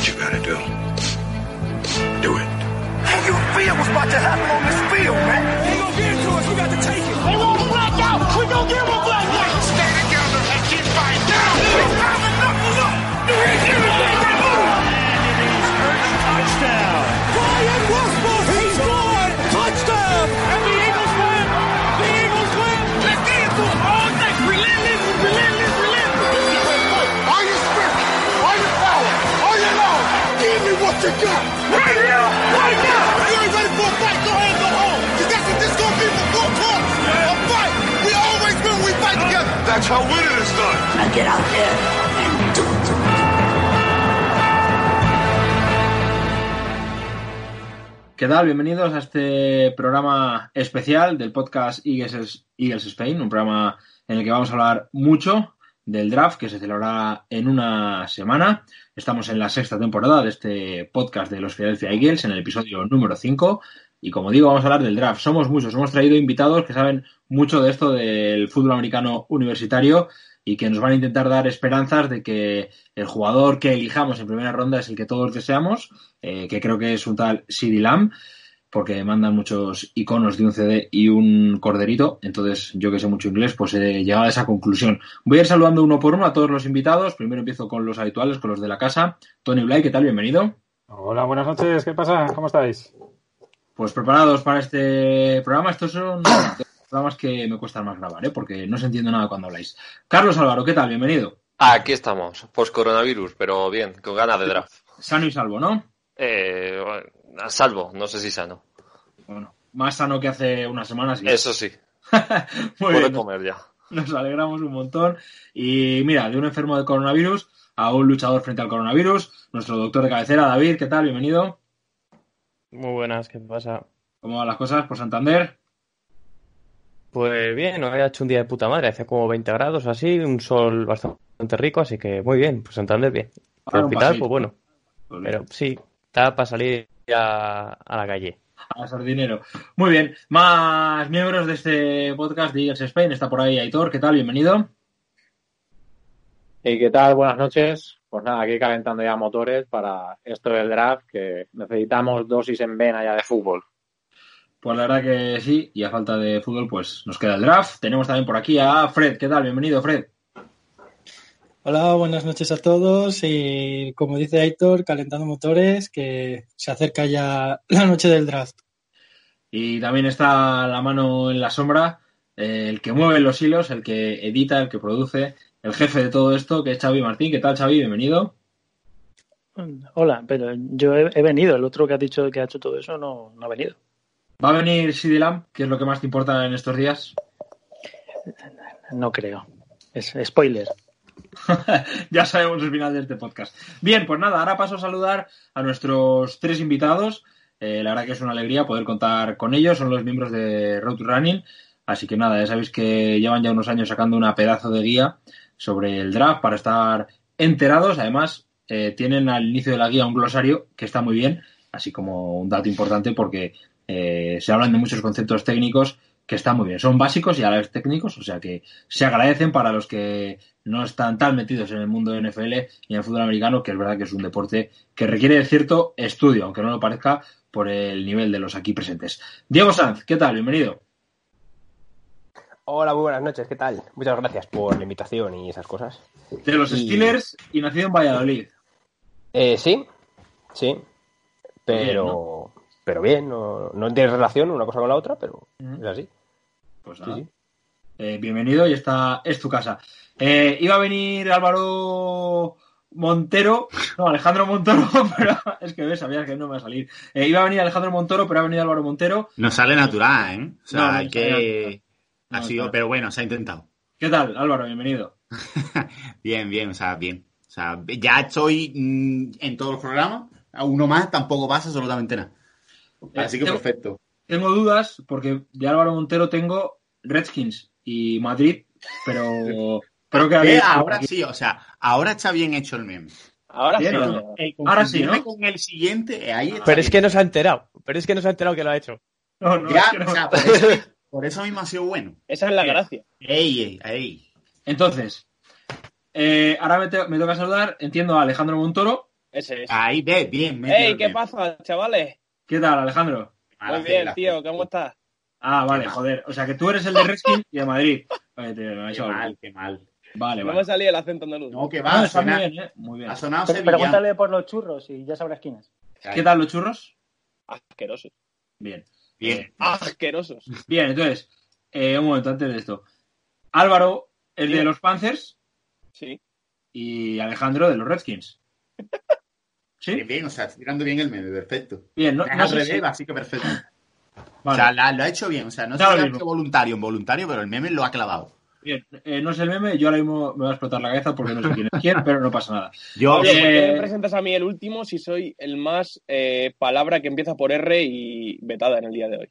what you gotta do. How winning is done. Now get out there and do it. ¿Qué tal? Bienvenidos a este programa especial del podcast Eagles, Eagles Spain, un programa en el que vamos a hablar mucho del draft que se celebrará en una semana. Estamos en la sexta temporada de este podcast de los Philadelphia Eagles, en el episodio número 5. Y como digo, vamos a hablar del draft. Somos muchos, hemos traído invitados que saben mucho de esto del fútbol americano universitario y que nos van a intentar dar esperanzas de que el jugador que elijamos en primera ronda es el que todos deseamos, eh, que creo que es un tal CD Lamb, porque mandan muchos iconos de un CD y un corderito, entonces yo que sé mucho inglés, pues he llegado a esa conclusión. Voy a ir saludando uno por uno a todos los invitados, primero empiezo con los habituales, con los de la casa. Tony Blay, ¿qué tal? Bienvenido. Hola, buenas noches, ¿qué pasa? ¿Cómo estáis? Pues preparados para este programa, estos son programas que me cuestan más grabar, ¿eh? porque no se entiende nada cuando habláis. Carlos Álvaro, ¿qué tal? Bienvenido. Aquí estamos, post-coronavirus, pero bien, con ganas de draft. Sano y salvo, ¿no? Eh, a salvo, no sé si sano. Bueno, más sano que hace unas semanas. sí. Eso sí, Muy puedo bien, comer ya. nos alegramos un montón. Y mira, de un enfermo de coronavirus a un luchador frente al coronavirus, nuestro doctor de cabecera, David, ¿qué tal? Bienvenido. Muy buenas, ¿qué pasa? ¿Cómo van las cosas por Santander? Pues bien, hoy ha hecho un día de puta madre, hace como 20 grados así, un sol bastante rico, así que muy bien, pues Santander bien. Ah, El un hospital, pues bueno, Pues pero sí, está para salir ya a la calle. A sardinero. Muy bien, más miembros de este podcast de Eagles Spain. Está por ahí Aitor, ¿qué tal? Bienvenido. ¿Y qué tal? Buenas noches. Pues nada, aquí calentando ya motores para esto del draft, que necesitamos dosis en vena ya de fútbol. Pues la verdad que sí, y a falta de fútbol, pues nos queda el draft. Tenemos también por aquí a Fred, ¿qué tal? Bienvenido, Fred. Hola, buenas noches a todos y como dice Aitor, calentando motores, que se acerca ya la noche del draft. Y también está la mano en la sombra, eh, el que mueve los hilos, el que edita, el que produce, el jefe de todo esto, que es Xavi Martín. ¿Qué tal, Xavi? Bienvenido. Hola, pero yo he, he venido, el otro que ha dicho que ha hecho todo eso no, no ha venido. ¿Va a venir Lamb? ¿Qué es lo que más te importa en estos días? No creo. Es spoiler. ya sabemos el final de este podcast. Bien, pues nada, ahora paso a saludar a nuestros tres invitados. Eh, la verdad que es una alegría poder contar con ellos. Son los miembros de Road to Running. Así que nada, ya sabéis que llevan ya unos años sacando una pedazo de guía sobre el draft para estar enterados. Además, eh, tienen al inicio de la guía un glosario que está muy bien, así como un dato importante porque eh, se hablan de muchos conceptos técnicos que están muy bien. Son básicos y a la vez técnicos, o sea que se agradecen para los que no están tan metidos en el mundo de NFL y en el fútbol americano, que es verdad que es un deporte que requiere de cierto estudio, aunque no lo parezca por el nivel de los aquí presentes. Diego Sanz, ¿qué tal? Bienvenido. Hola, muy buenas noches, ¿qué tal? Muchas gracias por la invitación y esas cosas. De los Y- Steelers y nacido en Valladolid. Eh, sí, sí, pero, Bien, pero bien, no, no tiene relación una cosa con la otra, pero es así. Pues Sí, nada. sí. Eh, bienvenido y esta es tu casa. Eh, iba a venir Álvaro Montero, no, Alejandro Montoro, pero es que ves, sabías que no me va a salir. Eh, iba a venir Alejandro Montoro, pero ha venido Álvaro Montero. No sale natural, ¿eh? O sea, No, no hay sale No, ha sido, claro. pero bueno, se ha intentado. ¿Qué tal, Álvaro? Bienvenido. Bien, bien, o sea, bien. O sea, ya estoy mm, en todos los programas. A uno más tampoco pasa absolutamente nada. Así que Eh, tengo- perfecto. Tengo dudas porque de Álvaro Montero tengo Redskins y Madrid, pero creo que Eh, ahora sí, o sea, ahora está bien hecho el meme. Ahora sí. ¿no? El Ahora sí, ¿no? con el siguiente, eh, ahí está Pero es bien. que no se ha enterado, pero es que no se ha enterado que lo ha hecho. No, no, Ya, es que no. o sea, por eso, por eso mismo ha sido bueno. Esa es la Bien. gracia. Ey, ey, ey. Entonces, eh, ahora me, te- me toca saludar, entiendo a Alejandro Montoro, Ese es. Ahí, ve, bien. metido ¡Ey, qué pasa, chavales! ¿Qué tal, Alejandro? Muy bien, tío, ¿cómo estás? Ah, vale, joder. O sea, que tú eres el de Redskins y de Madrid. Vale, tío, me ha Qué hecho mal, qué mal. Vale, No vale. me salía el acento andaluz. No, que Ah, va, está muy suena- bien, ¿eh? Muy bien. ha sonado sevillano. Pregúntale por los churros y ya sabrás quién es. ¿Qué tal los churros? Asquerosos. Bien. Bien. Asquerosos. Bien, entonces, eh, un momento antes de esto. Álvaro es de los Panthers Sí. y Alejandro de los Redskins. ¿Sí? Bien, bien, o sea, tirando bien el meme, perfecto. Bien, no, Es no sé si- así que perfecto. Vale. O sea, la- lo ha hecho bien. O sea, no sé Da lo si ha mismo. sido voluntario involuntario, pero el meme lo ha clavado. Bien, eh, no es el meme, yo ahora mismo me va a explotar la cabeza porque no sé quién es quién, pero no pasa nada. Yo, Oye, ¿por qué Eh, me presentas a mí el último si soy el más eh, palabra que empieza por R y vetada en el día de hoy?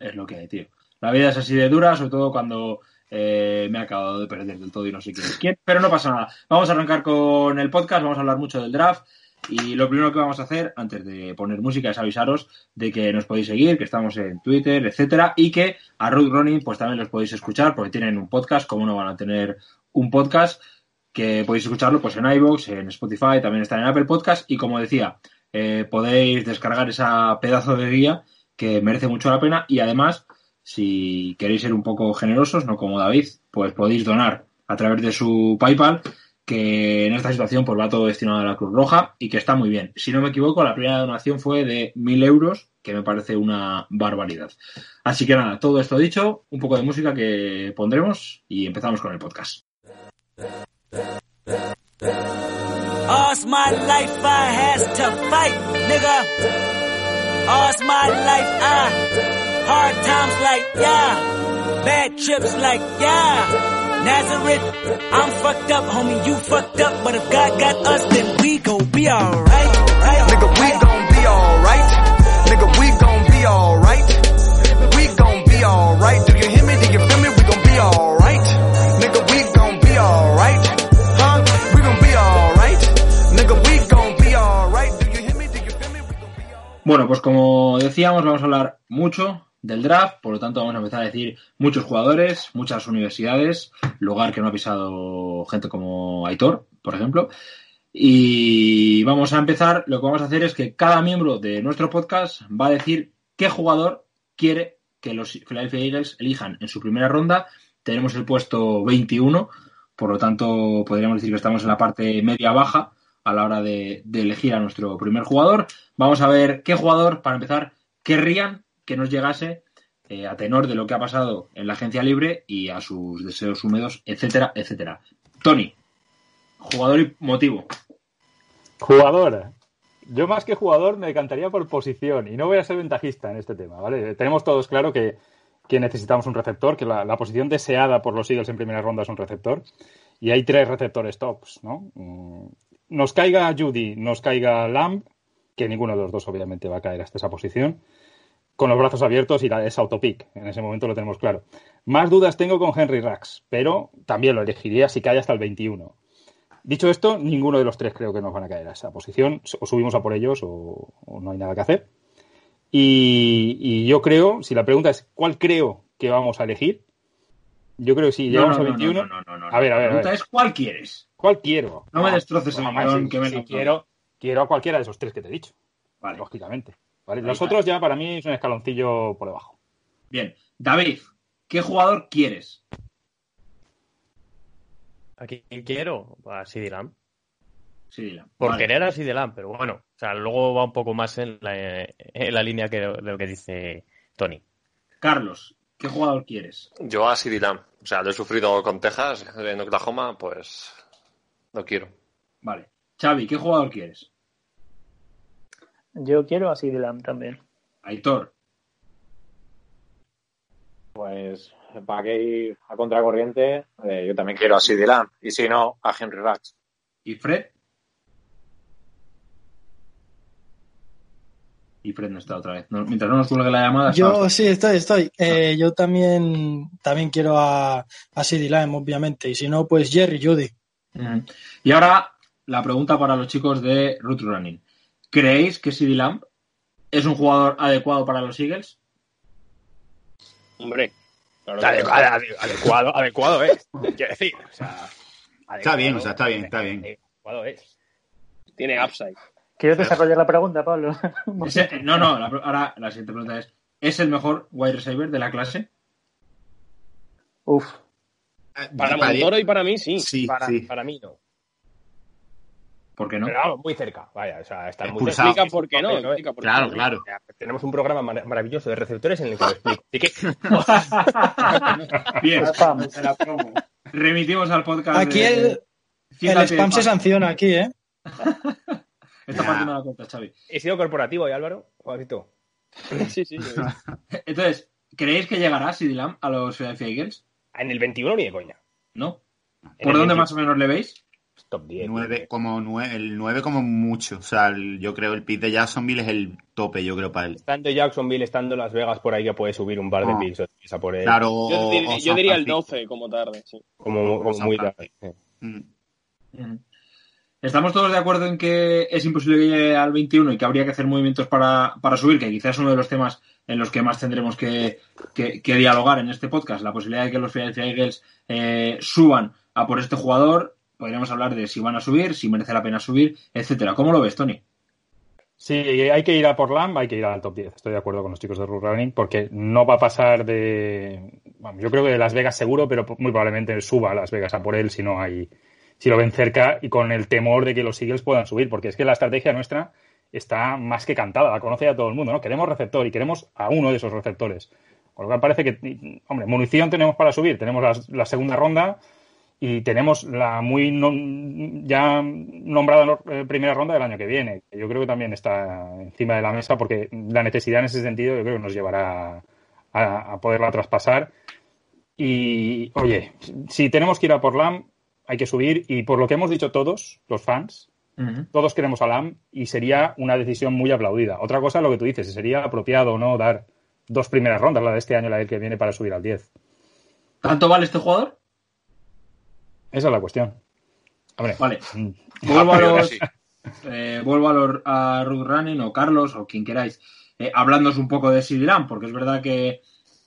Es lo que hay, tío. La vida es así de dura, sobre todo cuando eh, me he acabado de perder del todo y no sé quién es quién, pero no pasa nada. Vamos a arrancar con el podcast, vamos a hablar mucho del draft. Y lo primero que vamos a hacer, antes de poner música, es avisaros de que nos podéis seguir, que estamos en Twitter, etcétera, y que a Road Running, pues también los podéis escuchar, porque tienen un podcast, como no van a tener un podcast, que podéis escucharlo pues en iVoox, en Spotify, también está en Apple Podcast, y como decía, eh, podéis descargar esa pedazo de guía que merece mucho la pena, y además, si queréis ser un poco generosos, no como David, pues podéis donar a través de su PayPal, que en esta situación pues va todo destinado a la Cruz Roja y que está muy bien. Si no me equivoco, la primera donación fue de 1.000 euros, que me parece una barbaridad. Así que nada, todo esto dicho, un poco de música que pondremos y empezamos con el podcast. Nazareth, I'm fucked up, homie, you fucked up, but if God got us, then we gon' be alright. Nigga, we gon' be alright. Nigga, we gon' be alright. We gon' be alright. Do you hear me? Do you feel me? We gon' be alright. Nigga, we gon' be alright. Huh? We gon' be alright. Nigga, we gon' be alright. Do you hear me? Do you feel me? We gon' be alright. Bueno, pues como decíamos, vamos a hablar mucho del draft, por lo tanto vamos a empezar a decir muchos jugadores, muchas universidades, lugar que no ha pisado gente como Aitor, por ejemplo. Y vamos a empezar, lo que vamos a hacer es que cada miembro de nuestro podcast va a decir qué jugador quiere que los Philadelphia Eagles elijan en su primera ronda. Tenemos el puesto 21, por lo tanto podríamos decir que estamos en la parte media-baja a la hora de, de elegir a nuestro primer jugador. Vamos a ver qué jugador, para empezar, querrían que nos llegase eh, a tenor de lo que ha pasado en la agencia libre y a sus deseos húmedos, etcétera, etcétera. Tony, jugador y motivo. Jugador. Yo más que jugador me decantaría por posición y no voy a ser ventajista en este tema, ¿vale? Tenemos todos claro que, que necesitamos un receptor, que la, la, posición deseada por los Eagles en primera ronda es un receptor y hay tres receptores tops, ¿no? Mm, Nos caiga Judy, nos caiga Lamb, que ninguno de los dos obviamente va a caer hasta esa posición, con los brazos abiertos y la, es autopic, en ese momento lo tenemos claro. Más dudas tengo con Henry Rax, pero también lo elegiría si cae hasta el 21. Dicho esto, ninguno de los tres creo que nos van a caer a esa posición. O subimos a por ellos o, o no hay nada que hacer. Y, y, yo creo, si la pregunta es ¿cuál creo que vamos a elegir? Yo creo que si llegamos no, no, a 21... No, no, no, a ver, a ver. La pregunta a ver. es ¿cuál quieres? ¿Cuál quiero? No me destroces el bueno, que me si quiero, quiero a cualquiera de esos tres que te he dicho. Vale. Lógicamente. ¿Vale? Los ahí, otros ya para mí es un escaloncillo por debajo. Bien. David, ¿qué jugador quieres? ¿A quién quiero? A. CD Lamb. Por vale. querer a Lamb, pero bueno, o sea, luego va un poco más en la, en la línea que, de lo que dice Tony. Carlos, ¿qué jugador quieres? Yo a Lamb. O sea, lo he sufrido con Texas, en Oklahoma, pues lo quiero. Vale. Xavi, ¿qué jugador quieres? Yo quiero a Lamb también. Aitor. Pues, para que ir a contracorriente, eh, yo también quiero a Lamb. Y si no, a Henry Rax. ¿Y Fred? Y Fred no está otra vez. No, mientras no nos cuelgue la llamada. Yo sí, estoy, estoy. Eh, yo también, también quiero a, a CD Lamb, obviamente. Y si no, pues Jerry Judy. Uh -huh. Y ahora la pregunta para los chicos de Root Running. ¿Creéis que CD Lamb es un jugador adecuado para los Eagles? Hombre, claro que adecuado, adecuado, adecuado es. Quiero decir, o sea, está bien, o sea, está bien, está bien. Adecuado es. tiene upside. ¿Quieres desarrollar la pregunta, Pablo? Ese- no, no, la- ahora la siguiente pregunta es: ¿es el mejor wide receiver de la clase? Uf. Para Para- Montoro y para mí, sí. Sí, Para, sí. para mí no. ¿Por qué no? Pero muy cerca. Vaya, o sea, está muy cerca. Explica por qué no, explica por qué Claro, no. claro. Tenemos un programa mar- maravilloso de receptores en el que lo explico. Así que Bien, remitimos al podcast. Aquí de- el, el Siéntate, spam se sanciona aquí, ¿eh? Esta parte no la cuenta, Xavi. he sido corporativo, ¿y Álvaro? Joderito. Sí, sí. yo- Entonces, ¿creéis que llegará Lamb a los Philadelphia Eagles? En el 21 ni de coña. ¿No? ¿Por el dónde 21. más o menos le veis? Top 10. Nueve, como nueve, el 9 como mucho. O sea, el- yo creo el pick de Jacksonville es el tope, yo creo, para él. Estando Jacksonville, estando Las Vegas por ahí, que puede subir un par de Ah. picks o por él. Claro, Yo, o- dir- o yo diría el Francisco. 12 como tarde, sí. Como, como muy tarde. Mm. Ujú. ¿Estamos todos de acuerdo en que es imposible que llegue al 21 y que habría que hacer movimientos para, para subir? Que quizás es uno de los temas en los que más tendremos que, que- que dialogar en este podcast. La posibilidad de que los Philadelphia Eagles eh, suban a por este jugador. Podríamos hablar de si van a subir, si merece la pena subir, etcétera. ¿Cómo lo ves, Tony? Sí, hay que ir a por Lamb, hay que ir al top 10. Estoy de acuerdo con los chicos de Root Running porque no va a pasar de. yo creo que de Las Vegas seguro, pero muy probablemente suba a Las Vegas a por él si no hay. Si lo ven cerca y con el temor de que los Eagles puedan subir, porque es que la estrategia nuestra está más que cantada, la conoce ya todo el mundo, ¿no? Queremos receptor y queremos a uno de esos receptores. Con lo cual parece que, hombre, munición tenemos para subir, tenemos la segunda ronda y tenemos la muy ya nombrada eh, primera ronda del año que viene. que Yo creo que también está encima de la mesa porque la necesidad en ese sentido yo creo que nos llevará a, a poderla traspasar. Y, oye, si tenemos que ir a por LAM, hay que subir y por lo que hemos dicho todos, los fans, todos queremos a LAM y sería una decisión muy aplaudida. Otra cosa, lo que tú dices, si sería apropiado o no dar dos primeras rondas, la de este año y la del que viene, para subir al 10. ¿Tanto vale este jugador? Esa es la cuestión. Hombre, Vale. Vuelvo a los, eh, vuelvo a, los, a Ruth Running o Carlos o quien queráis, eh, hablándoos un poco de Lamb, porque es verdad que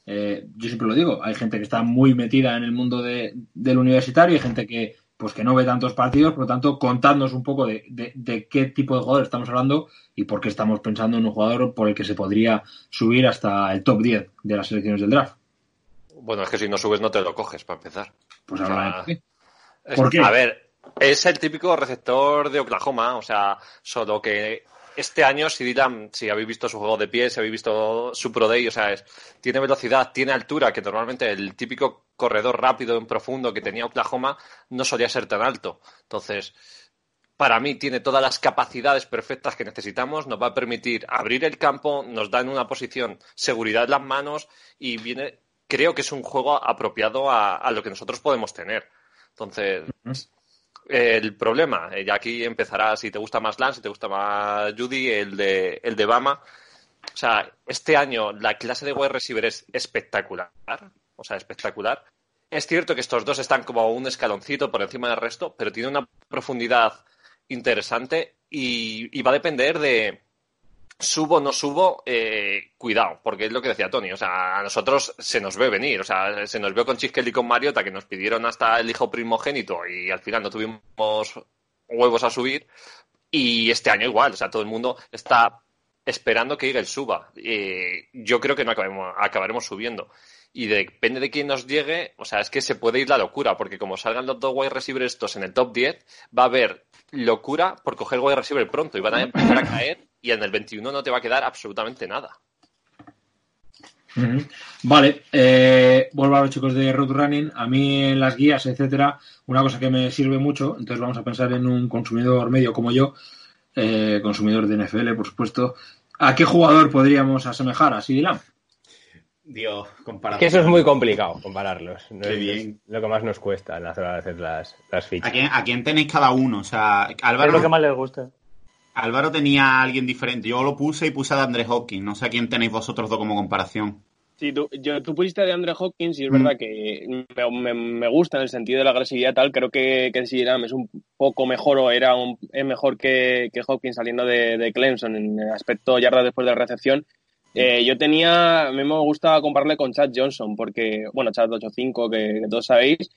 eh, yo siempre lo digo, hay gente que está muy metida en el mundo de- del universitario y hay gente que pues que no ve tantos partidos, por lo tanto, contadnos un poco de, de- de qué tipo de jugador estamos hablando y por qué estamos pensando en un jugador por el que se podría subir hasta el top 10 de las selecciones del draft. Bueno, es que si no subes no te lo coges, para empezar. Pues O sea, ahora, A ver, es el típico receptor de Oklahoma, o sea, solo que este año, si Dylan, si habéis visto su juego de pie, si habéis visto su Pro Day, o sea, es- tiene velocidad, tiene altura, que normalmente el típico corredor rápido en profundo que tenía Oklahoma no solía ser tan alto. Entonces, para mí tiene todas las capacidades perfectas que necesitamos, nos va a permitir abrir el campo, nos da en una posición seguridad en las manos y viene, creo que es un juego apropiado a, a lo que nosotros podemos tener. Entonces, el problema, eh, y aquí empezará si te gusta más Lance, si te gusta más Judy, el de, el de Bama. O sea, este año la clase de wide receiver es espectacular. O sea, espectacular. Es cierto que estos dos están como un escaloncito por encima del resto, pero tiene una profundidad interesante y, y va a depender de subo no subo, eh, cuidado, porque es lo que decía Tony, o sea, a nosotros se nos ve venir, o sea, se nos vio con Chiskel y con Mariota que nos pidieron hasta el hijo primogénito y al final no tuvimos huevos a subir y este año igual, o sea, todo el mundo está esperando que Eagles suba. Eh, yo creo que no acabaremos subiendo. Y depende de quién nos llegue, o sea, es que se puede ir la locura, porque como salgan los dos wide receivers estos en el top 10, va a haber locura por coger wide receiver pronto y van a empezar a caer y en el 21 no te va a quedar absolutamente nada. Vale, eh, vuelvo a los chicos de Road Running. A mí en las guías, etcétera, una cosa que me sirve mucho, entonces vamos a pensar en un consumidor medio como yo, eh, consumidor de NFL, por supuesto. ¿A qué jugador podríamos asemejar a CD Lamb? Dios, comparación. Que eso es muy complicado compararlos. No Qué es- bien. es lo que más nos cuesta en la hora de hacer las, las fichas. ¿A quién, ¿A quién tenéis cada uno? O sea, Es lo que más les gusta. Álvaro tenía a alguien diferente. Yo lo puse y puse a Andre Hopkins. No sé a quién tenéis vosotros dos como comparación. Sí, tú, yo, tú pusiste de Andre Hopkins y es Mm. verdad que me, me- me gusta en el sentido de la agresividad tal. Creo que, que si Lam es un poco mejor o era un- es mejor que, que Hopkins saliendo de, de Clemson en el aspecto yardas después de la recepción. Eh, yo tenía, a mí me gusta compararle con Chad Johnson porque, bueno, Chad 8-5 que, que todos sabéis,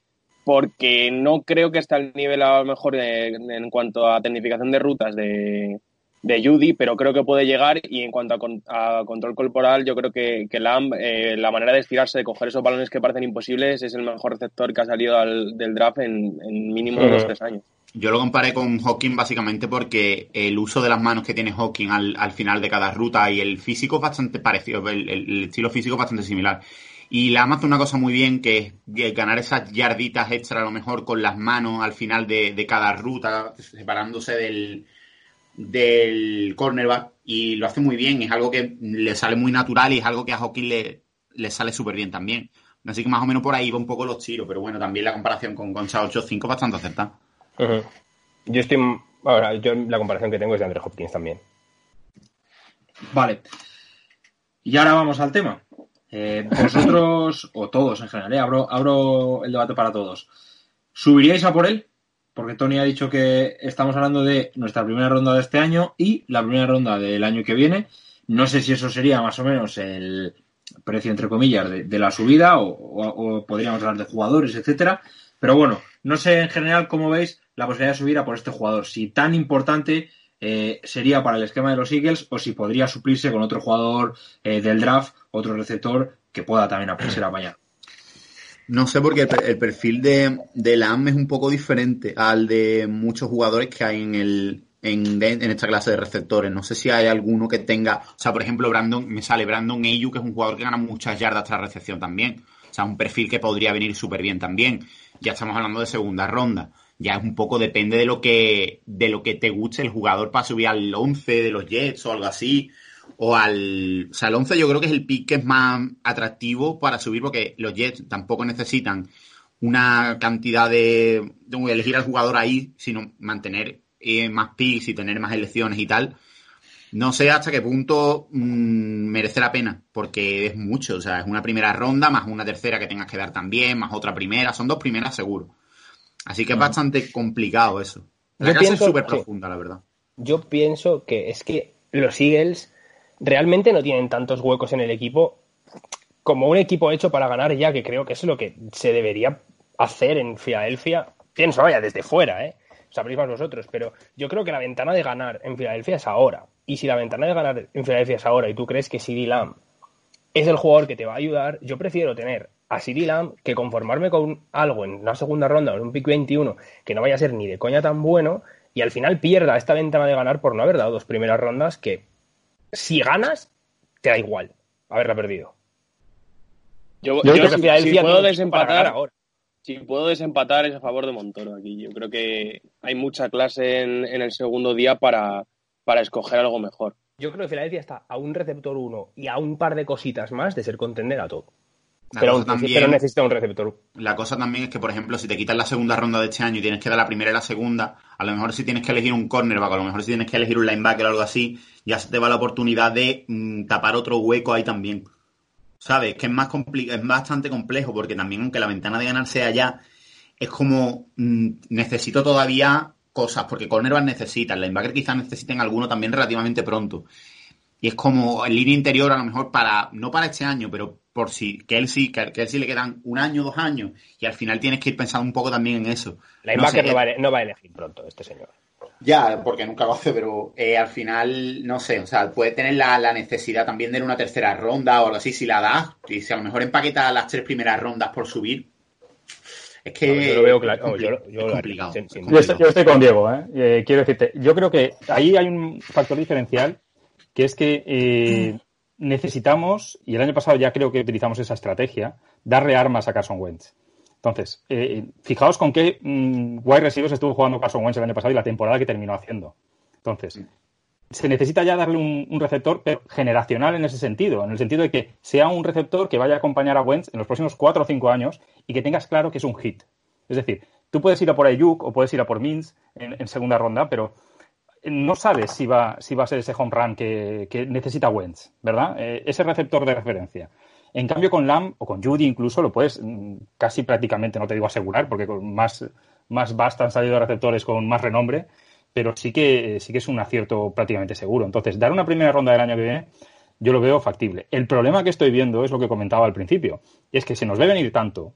porque no creo que esté al nivel a lo mejor de- en cuanto a tecnificación de rutas de, de Judy, pero creo que puede llegar y en cuanto a, con- a control corporal, yo creo que, que Lamb, eh, la manera de estirarse, de coger esos balones que parecen imposibles, es el mejor receptor que ha salido al- del draft en, en mínimo Eh. dos tres años. Yo lo comparé con Hawking básicamente porque el uso de las manos que tiene Hawking al, al final de cada ruta y el físico es bastante parecido, el, el- el estilo físico es bastante similar. Y Lam hace una cosa muy bien que es ganar esas yarditas extra a lo mejor con las manos al final de, de cada ruta, separándose del, del cornerback y lo hace muy bien, es algo que le sale muy natural y es algo que a Hawking le, le sale súper bien también. Así que más o menos por ahí va un poco los tiros, pero bueno, también la comparación con Gonzalo 8-5 bastante acertada. Yo estoy. Ahora, yo la comparación que tengo es de Andre Hopkins también. Vale. Y ahora vamos al tema. Eh, vosotros, o todos en general, eh, abro, abro el debate para todos. ¿Subiríais a por él? Porque Tony ha dicho que estamos hablando de nuestra primera ronda de este año y la primera ronda del año que viene. No sé si eso sería más o menos el precio, entre comillas, de, de la subida o, o- o podríamos hablar de jugadores, etcétera. Pero bueno, no sé en general cómo veis la posibilidad de subir a por este jugador. Si tan importante eh, sería para el esquema de los Eagles o si podría suplirse con otro jugador eh, del draft, otro receptor que pueda también ser apañado. No sé porque el, per- el perfil de, Lam es un poco diferente al de muchos jugadores que hay en el en esta clase de receptores. No sé si hay alguno que tenga, o sea, por ejemplo, Brandon, me sale Brandon Ayu, que es un jugador que gana muchas yardas tras recepción también. O sea, un perfil que podría venir súper bien también. Ya estamos hablando de segunda ronda. Ya es un poco, depende de lo que, de lo que te guste el jugador para subir al 11 de los Jets o algo así. O al. O sea, el 11 yo creo que es el pick que es más atractivo para subir porque los Jets tampoco necesitan una cantidad de, elegir al jugador ahí, sino mantener eh, más picks y tener más elecciones y tal. No sé hasta qué punto mm, merece la pena, porque es mucho. O sea, es una primera ronda, más una tercera que tengas que dar también, más otra primera. Son dos primeras seguro. Así que es bastante complicado eso. La Yo pienso- es súper profunda, la verdad. Yo pienso que es que los Eagles realmente no tienen tantos huecos en el equipo como un equipo hecho para ganar ya, que creo que es lo que se debería hacer en Filadelfia. Pienso, vaya, desde fuera, ¿eh? Sabréis más vosotros, pero yo creo que la ventana de ganar en Filadelfia es ahora. Y si la ventana de ganar en Filadelfia es ahora y tú crees que CD Lamb es el jugador que te va a ayudar, yo prefiero tener a Lamb que conformarme con algo en una segunda ronda o en un pick 21 que no vaya a ser ni de coña tan bueno y al final pierda esta ventana de ganar por no haber dado dos primeras rondas que si ganas te da igual haberla perdido. Yo, Yo yo creo que si, Filadelfia si puedo desempatar ahora. si puedo desempatar es a favor de Montoro aquí. Yo creo que hay mucha clase en, en el segundo día para, para escoger algo mejor. Yo creo que Filadelfia está a un receptor 1 y a un par de cositas más de ser contender a todo. La Pero, también- pero necesita un receptor. La cosa también es que, por ejemplo, si te quitas la segunda ronda de este año y tienes que dar la primera y la segunda, a lo mejor si tienes que elegir un cornerback, a lo mejor si tienes que elegir un linebacker o algo así, ya se te va la oportunidad de mm, tapar otro hueco ahí también. ¿Sabes? Que es más es bastante complejo porque también, aunque la ventana de ganar sea ya, es como mm, necesito todavía cosas, porque cornerback necesitan, linebacker quizás necesiten alguno también relativamente pronto. Y es como en línea interior, a lo mejor para, no para este año, pero por si, que él sí, que, que él sí le quedan un año, dos años, y al final tienes que ir pensando un poco también en eso. Linebacker sé, no, va eh, a, no va a elegir pronto este señor. Ya, porque nunca lo hace, pero eh, al final, no sé, o sea, puede tener la, la necesidad también de una tercera ronda o algo así, si la das, y si a lo mejor empaqueta las tres primeras rondas por subir. Es que. No, yo lo veo claro. es no, yo, lo- compli- yo es lo haría, complicado. sin- sin Yo estoy, duda. yo estoy con Diego, ¿eh? Eh, Quiero decirte, yo creo que ahí hay un factor diferencial que es que eh, necesitamos, y el año pasado ya creo que utilizamos esa estrategia, darle armas a Carson Wentz. Entonces, eh, fijaos con qué mm, wide receivers estuvo jugando Carson Wentz el año pasado y la temporada que terminó haciendo. Entonces, se necesita ya darle un, un receptor pero generacional en ese sentido, en el sentido de que sea un receptor que vaya a acompañar a Wentz en los próximos cuatro o cinco años y que tengas claro que es un hit. Es decir, tú puedes ir a por Ayuk o puedes ir a por Mins en, en segunda ronda, pero no sabes si va, si va a ser ese home run que, que necesita Wentz, ¿verdad? Eh, ese receptor de referencia. En cambio, con Lamb o con Judy incluso lo puedes mm, casi prácticamente, no te digo asegurar, porque con más, más basta han salido receptores con más renombre, pero sí que, sí que es un acierto prácticamente seguro. Entonces, dar una primera ronda del año que viene, yo lo veo factible. El problema que estoy viendo es lo que comentaba al principio, es que se nos ve venir tanto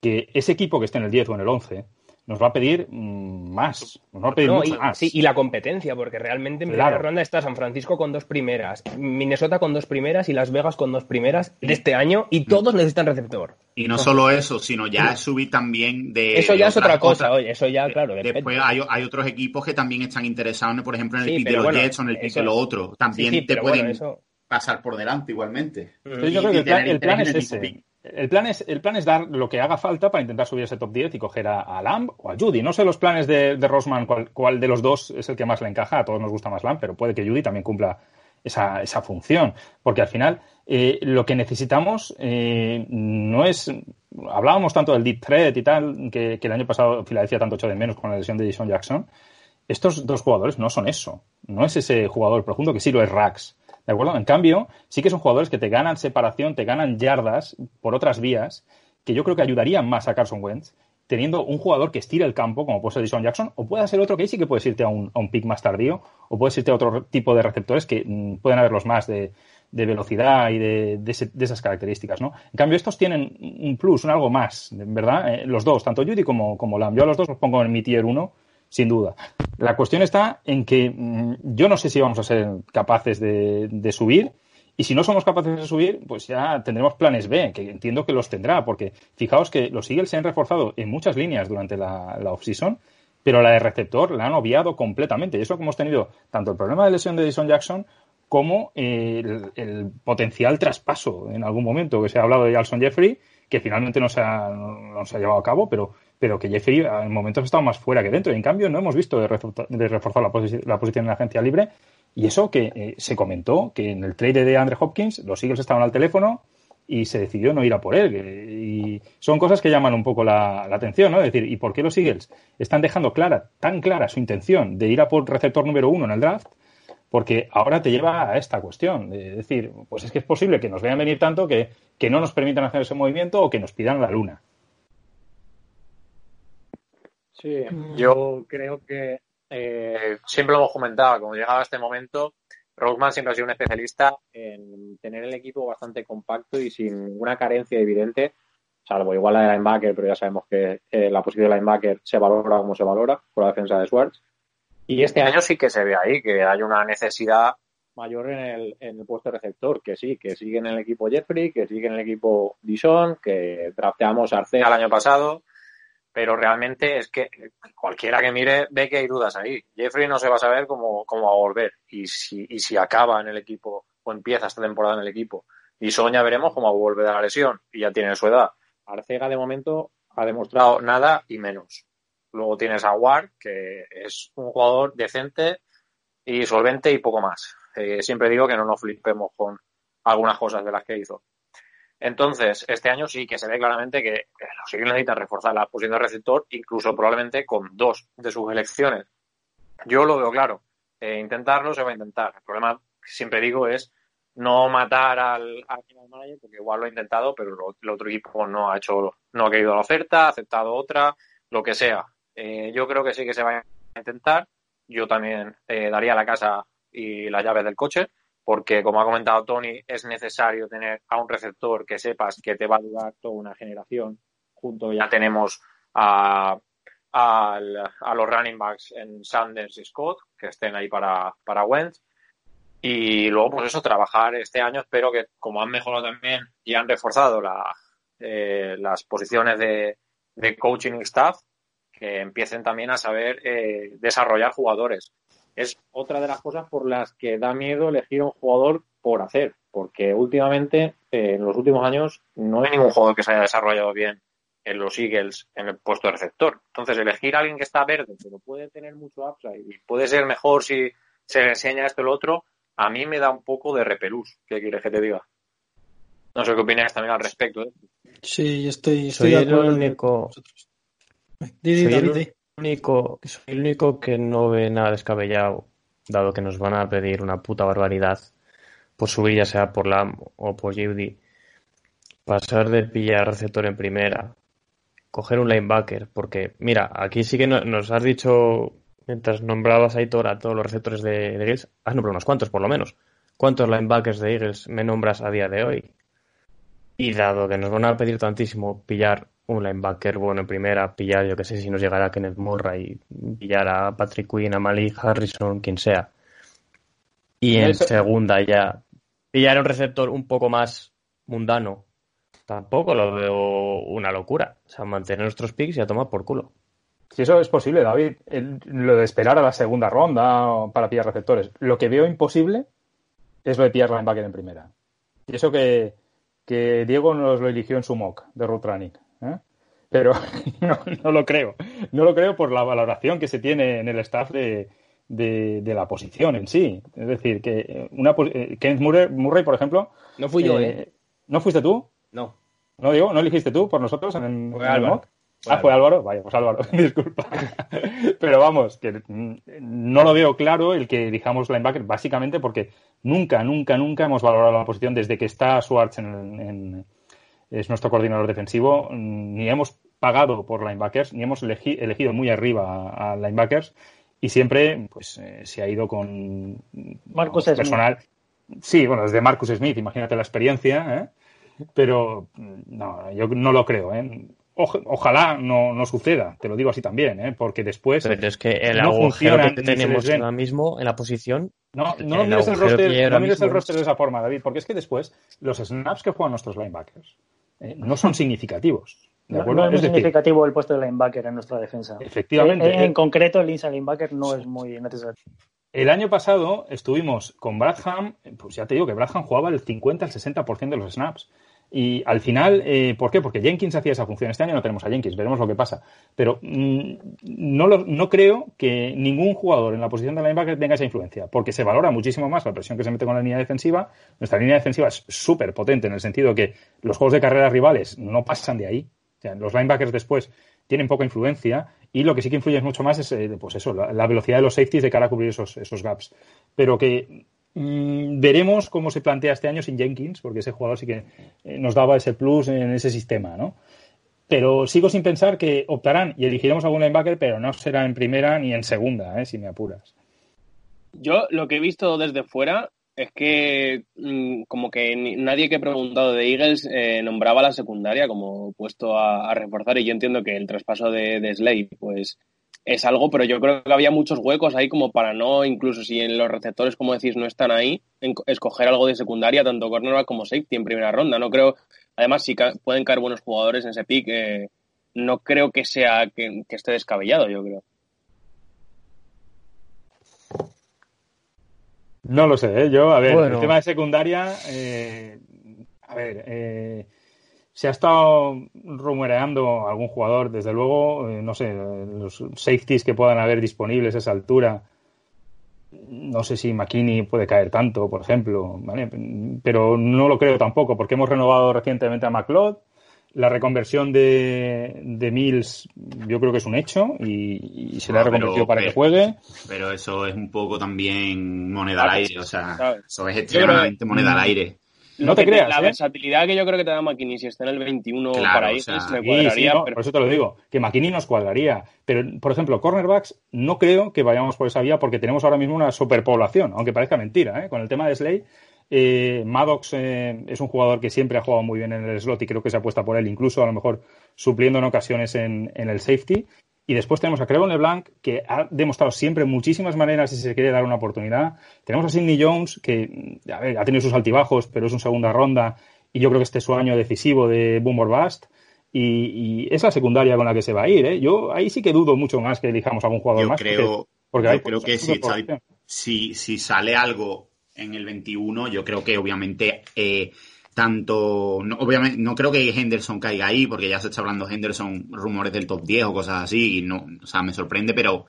que ese equipo que esté en el 10 o en el 11 nos va a pedir mm, más, nos va a pedir No, mucho y, más. sí, y la competencia, porque realmente en Claro. primera ronda está San Francisco con dos primeras, Minnesota con dos primeras y Las Vegas con dos primeras de este año y todos necesitan receptor. Y no solo eso, sino ya subir también de. Eso ya es otra cosa, oye, eso ya, claro. Después hay, hay otros equipos que también están interesados, por ejemplo, en el Sí, pick de los bueno, Jets o en el pick de lo otro. También Sí, sí, te pueden bueno, eso- pasar por delante igualmente. Entonces yo Y- creo que el plan, el es en el mismo ese. El plan es, el plan es dar lo que haga falta para intentar subir ese top 10 y coger a, a Lamb o a Judy. No sé los planes de, de Rosman, cuál, de los dos es el que más le encaja. A todos nos gusta más Lamb, pero puede que Judy también cumpla esa, esa función. Porque al final eh, lo que necesitamos eh, no es... Hablábamos tanto del deep threat y tal, que, que el año pasado Filadelfia tanto echó de menos con la lesión de Jason Jackson. Estos dos jugadores no son eso. No es ese jugador profundo que sí lo es Rax. ¿De acuerdo? En cambio, sí que son jugadores que te ganan separación, te ganan yardas por otras vías, que yo creo que ayudarían más a Carson Wentz, teniendo un jugador que estire el campo, como puede ser Jason Jackson, o puede ser otro que sí que puedes irte a un, a un pick más tardío, o puedes irte a otro tipo de receptores que mm, pueden haberlos más de, de velocidad y de, de ese- de esas características, ¿no? En cambio, estos tienen un plus, un algo más, ¿verdad? Eh, los dos, tanto Judy como, como Lamb. Yo a los dos los pongo en mi tier 1, sin duda. La cuestión está en que mm, yo no sé si vamos a ser capaces de, subir. Y si no somos capaces de subir, pues ya tendremos planes B, que entiendo que los tendrá, porque fijaos que los Eagles se han reforzado en muchas líneas durante la, la off-season, pero la de receptor la han obviado completamente. Y eso que hemos tenido tanto el problema de lesión de Jason Jackson como eh, el, el potencial traspaso en algún momento, que se ha hablado de Alson Jeffrey, que finalmente no se ha, no, se ha llevado a cabo, pero, pero que Jeffrey en momentos ha estado más fuera que dentro. Y en cambio no hemos visto de, refuta- de reforzar la, posi- la posición en la agencia libre. Y eso que eh, se comentó, que en el trade de Andre Hopkins los Eagles estaban al teléfono y se decidió no ir a por él. y son cosas que llaman un poco la, la atención, ¿no? Es decir, ¿y por qué los Eagles están dejando clara, tan clara su intención de ir a por receptor número uno en el draft? Porque ahora te lleva a esta cuestión, de decir, pues es que es posible que nos vean venir tanto que, que no nos permitan hacer ese movimiento o que nos pidan la luna. Sí, yo creo que eh, siempre lo hemos comentado, como llegaba a este momento, Roseman siempre ha sido un especialista en tener el equipo bastante compacto y sin ninguna carencia evidente, salvo igual la de linebacker, pero ya sabemos que eh, la posición de linebacker se valora como se valora por la defensa de Schwartz. Y este año sí que se ve ahí que hay una necesidad mayor en el, en el puesto receptor, que sí, que sigue en el equipo Jeffrey, que sigue en el equipo Dishon, que drafteamos Arcea el año pasado, pero realmente es que cualquiera que mire ve que hay dudas ahí. Jeffrey no se va a saber cómo, cómo va a volver y si, y si acaba en el equipo o empieza esta temporada en el equipo. Y Soña veremos cómo vuelve de la lesión y ya tiene su edad. Arcega de momento ha demostrado nada y menos. Luego tienes a Ward, que es un jugador decente y solvente y poco más. Eh, siempre digo que no nos flipemos con algunas cosas de las que hizo. Entonces, este año sí que se ve claramente que los Eagles necesitan reforzar la posición de receptor, incluso probablemente con dos de sus elecciones. Yo lo veo claro. Eh, intentarlo se va a intentar. El problema, siempre digo, es no matar al, al manager, porque igual lo ha intentado, pero el otro equipo no ha hecho, no ha querido la oferta, ha aceptado otra, lo que sea. Eh, yo creo que sí que se va a intentar. Yo también eh, daría la casa y las llaves del coche, porque como ha comentado Tony, es necesario tener a un receptor que sepas que te va a durar toda una generación. Junto ya tenemos a, los running backs en Sanders y Scott, que estén ahí para, para Wentz. Y luego, pues eso, trabajar este año. Espero que, como han mejorado también y han reforzado eh, las posiciones de, de coaching staff, que empiecen también a saber eh, desarrollar jugadores. Es otra de las cosas por las que da miedo elegir a un jugador por hacer, porque últimamente, eh, en los últimos años, no hay ningún jugador que se haya desarrollado bien en los Eagles en el puesto de receptor. Entonces, elegir a alguien que está verde, pero puede tener mucho upside y puede ser mejor si se le enseña esto y lo otro, a mí me da un poco de repelús. ¿Qué quieres que te diga? No sé qué opinas también al respecto. ¿eh? Sí, yo estoy, estoy Soy de el único. Soy David, el único, soy el único que no ve nada descabellado, dado que nos van a pedir una puta barbaridad por subir, ya sea por Lam o por Judy, pasar de pillar receptor en primera, coger un linebacker, porque mira, aquí sí que no- nos has dicho, mientras nombrabas a Aitor a todos los receptores de, de Eagles, has nombrado unos cuantos por lo menos. ¿Cuántos linebackers de Eagles me nombras a día de hoy? Y dado que nos van a pedir tantísimo pillar un linebacker bueno en primera, pillar, yo que sé si nos llegará a Kenneth Murray, pillar a Patrick Quinn, a Malik Harrison, quien sea. Y en Eso- segunda ya, pillar un receptor un poco más mundano, tampoco lo veo una locura. O sea, mantener nuestros picks y a tomar por culo. Si eso es posible, David, el- lo de esperar a la segunda ronda para pillar receptores. Lo que veo imposible es lo de pillar linebacker en primera. Y eso que, que Diego nos lo eligió en su mock de root running. ¿Eh? Pero no, no lo creo. No lo creo por la valoración que se tiene en el staff de, de- de la posición en sí. Es decir, que eh, una, eh, Kenneth Murray, Murray, por ejemplo. No fui yo, ¿eh? ¿No fuiste tú? No. No, digo, ¿no elegiste tú por nosotros en, Fue el Álvaro. mock? Ah, fue Álvaro. Vaya, pues Álvaro, disculpa. Pero vamos, que mm, no lo veo claro el que elijamos linebacker, básicamente porque nunca, nunca, nunca hemos valorado la posición desde que está Schwartz en, en- es nuestro coordinador defensivo, ni hemos pagado por linebackers, ni hemos elegi- elegido muy arriba a, a linebackers y siempre pues eh, se ha ido con Marcus Smith. personal. Sí, bueno, desde Marcus Smith, imagínate la experiencia, ¿eh? pero no, yo no lo creo. ¿eh? Oj- ojalá no, no suceda, te lo digo así también, ¿eh? porque después Pero es que el no agujero que tenemos ahora mismo en la posición. No, no el mires el roster, no mires el roster de esa forma, David, porque es que después los snaps que juegan nuestros linebackers eh, no son significativos. ¿de No, acuerdo? no es es decir, significativo el puesto de linebacker en nuestra defensa. Efectivamente. En, en concreto, el inside linebacker no es muy necesario. el año pasado estuvimos con Bradham, pues ya te digo que Bradham jugaba el 50 al 60% de los snaps. Y al final, eh, ¿por qué? Porque Jenkins hacía esa función. Este año no tenemos a Jenkins, veremos lo que pasa. Pero mm, no, lo- no creo que ningún jugador en la posición de linebacker tenga esa influencia, porque se valora muchísimo más la presión que se mete con la línea defensiva. Nuestra línea defensiva es súper potente en el sentido que los juegos de carrera rivales no pasan de ahí. Los linebackers después tienen poca influencia y lo que sí que influye mucho más es eh, pues eso, la, la velocidad de los safeties de cara a cubrir esos, esos gaps. Pero que mm, veremos cómo se plantea este año sin Jenkins, porque ese jugador sí que eh, nos daba ese plus en ese sistema, ¿no? Pero sigo sin pensar que optarán y elegiremos algún linebacker, pero no será en primera ni en segunda, ¿eh? si me apuras. Yo lo que he visto desde fuera es que mm, como que nadie que he preguntado de Eagles eh, nombraba la secundaria como puesto a, a reforzar y yo entiendo que el traspaso de, de Slade pues es algo, pero yo creo que había muchos huecos ahí como para no, incluso si en los receptores, como decís, no están ahí, en- escoger algo de secundaria, tanto cornerback como safety en primera ronda. No creo, además si ca- pueden caer buenos jugadores en ese pick, eh, no creo que sea que, que esté descabellado, yo creo. No lo sé, ¿eh? yo, a ver, Bueno. el tema de secundaria, eh, a ver, eh, se ha estado rumoreando algún jugador, desde luego, eh, no sé, los safeties que puedan haber disponibles a esa altura, no sé si McKinney puede caer tanto, por ejemplo, ¿vale? pero no lo creo tampoco, porque hemos renovado recientemente a McLeod, la reconversión de, de Mills yo creo que es un hecho y, y se le ha Ah, reconvertido para que juegue. Pero eso es un poco también moneda al aire, o sea, ¿sabes? eso es extremadamente moneda al aire. No te creas, La ¿eh? versatilidad que yo creo que te da McKinney si está en el 21 Claro, para o Eagles sea, me cuadraría. sí, no, pero- por eso te lo digo, que McKinney nos cuadraría. Pero, por ejemplo, cornerbacks, no creo que vayamos por esa vía porque tenemos ahora mismo una superpoblación, aunque parezca mentira. ¿eh? Con el tema de Slay, eh, Maddox eh, es un jugador que siempre ha jugado muy bien en el slot y creo que se apuesta por él, incluso a lo mejor supliendo en ocasiones en, en el safety. Y después tenemos a Crevon LeBlanc, que ha demostrado siempre muchísimas maneras si se quiere dar una oportunidad. Tenemos a Sidney Jones, que a ver, ha tenido sus altibajos, pero es un segunda ronda. Y yo creo que este es su año decisivo de Boom or Bust. Y, y es la secundaria con la que se va a ir. ¿eh? Yo ahí sí que dudo mucho más que elijamos algún jugador Yo más. creo, porque yo hay creo que si, si sale algo en el 21, yo creo que obviamente eh, tanto, no, obviamente, no creo que Henderson caiga ahí, porque ya se está hablando Henderson, rumores del top 10 o cosas así, y no, o sea, me sorprende, pero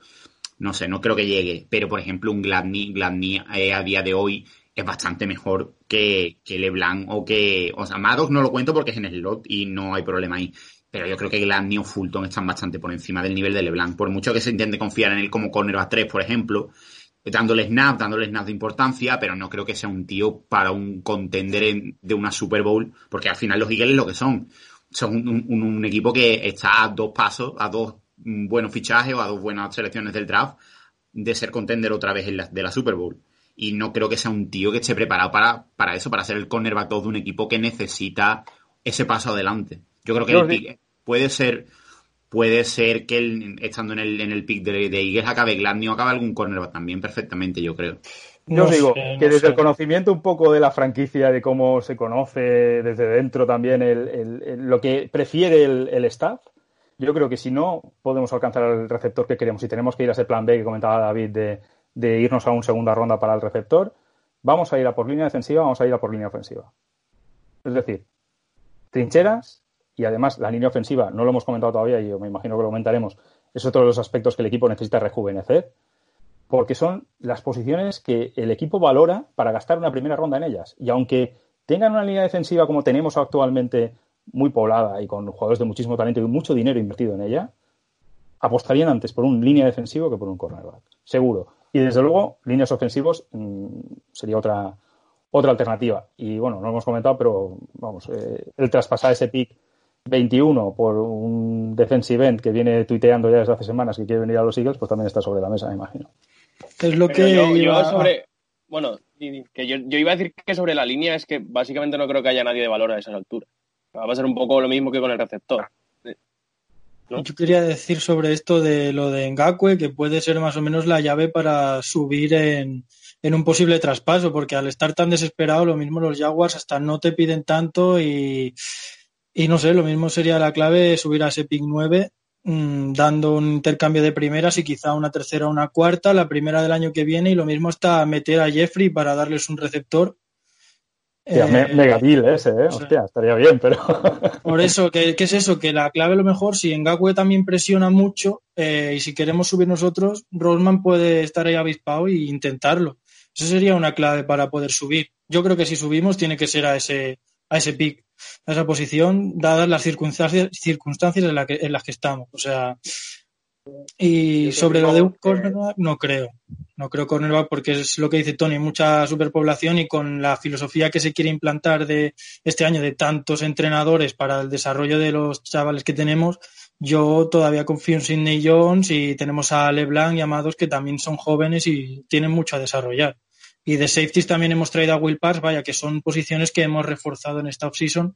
no sé, no creo que llegue. Pero, por ejemplo, un Gladney, Gladney eh, a día de hoy es bastante mejor que, que LeBlanc o que, o sea, Maddox no lo cuento porque es en el slot y no hay problema ahí. Pero yo creo que Gladney o Fulton están bastante por encima del nivel de LeBlanc. Por mucho que se intente confiar en él como cornerback 3, por ejemplo, dándole snap, dándole snap de importancia, pero no creo que sea un tío para un contender en- de una Super Bowl, porque al final los Eagles lo que son. Son un, un- un equipo que está a dos pasos, a dos mm, buenos fichajes o a dos buenas selecciones del draft de ser contender otra vez en la- de la Super Bowl. Y no creo que sea un tío que esté preparado para, para eso, para ser el cornerback 2 de un equipo que necesita ese paso adelante. Yo creo que el pick puede ser puede ser que él, estando en el, en el pick de, de Eagles acabe Gladney o acabe algún cornerback también perfectamente, yo creo. Yo os No digo sé, que no desde sé. el conocimiento un poco de la franquicia, de cómo se conoce desde dentro también el, el- el- lo que prefiere el, el staff, yo creo que si no podemos alcanzar el receptor que queremos y tenemos que ir a ese plan B que comentaba David de, de irnos a una segunda ronda para el receptor, vamos a ir a por línea defensiva, vamos a ir a por línea ofensiva. Es decir, trincheras y además la línea ofensiva, no lo hemos comentado todavía y yo me imagino que lo comentaremos, es otro de los aspectos que el equipo necesita rejuvenecer porque son las posiciones que el equipo valora para gastar una primera ronda en ellas. Y aunque tengan una línea defensiva como tenemos actualmente muy poblada y con jugadores de muchísimo talento y mucho dinero invertido en ella, apostarían antes por un línea defensivo que por un cornerback, seguro. Y desde luego, líneas ofensivos mm, sería otra, otra alternativa. Y bueno, no lo hemos comentado, pero vamos, eh, el traspasar ese pick 21 por un defensive end que viene tuiteando ya desde hace semanas que quiere venir a los Eagles, pues también está sobre la mesa, me imagino. Es lo Pero que yo, yo iba- sobre. Bueno, que yo, yo iba a decir que sobre la línea es que básicamente no creo que haya nadie de valor a esas alturas. Va a ser un poco lo mismo que con el receptor. ¿no? Yo quería decir sobre esto de lo de Ngakwe, que puede ser más o menos la llave para subir en, en un posible traspaso, porque al estar tan desesperado, lo mismo los Jaguars hasta no te piden tanto y, y no sé, lo mismo sería la clave subir a ese pick 9, mm, dando un intercambio de primeras y quizá una tercera o una cuarta, la primera del año que viene, y lo mismo hasta meter a Jeffrey para darles un receptor. Hostia, Eh, me- mega deal ese, ¿eh? Hostia, estaría bien, pero... Por eso, ¿qué, qué es eso? Que la clave a lo mejor, si Ngakwe también presiona mucho eh, y si queremos subir nosotros, Rollman puede estar ahí avispado e intentarlo. Eso sería una clave para poder subir. Yo creo que si subimos tiene que ser a ese, a ese pick, a esa posición, dadas las circunstancias, circunstancias en, la que- en las que estamos. O sea, y sobre lo de un que- cornerback, no creo. No creo cornerback porque es lo que dice Tony, mucha superpoblación y con la filosofía que se quiere implantar de este año de tantos entrenadores para el desarrollo de los chavales que tenemos, yo todavía confío en Sidney Jones y tenemos a LeBlanc y Amados que también son jóvenes y tienen mucho a desarrollar. Y de safeties también hemos traído a Will Parks, vaya, que son posiciones que hemos reforzado en esta offseason.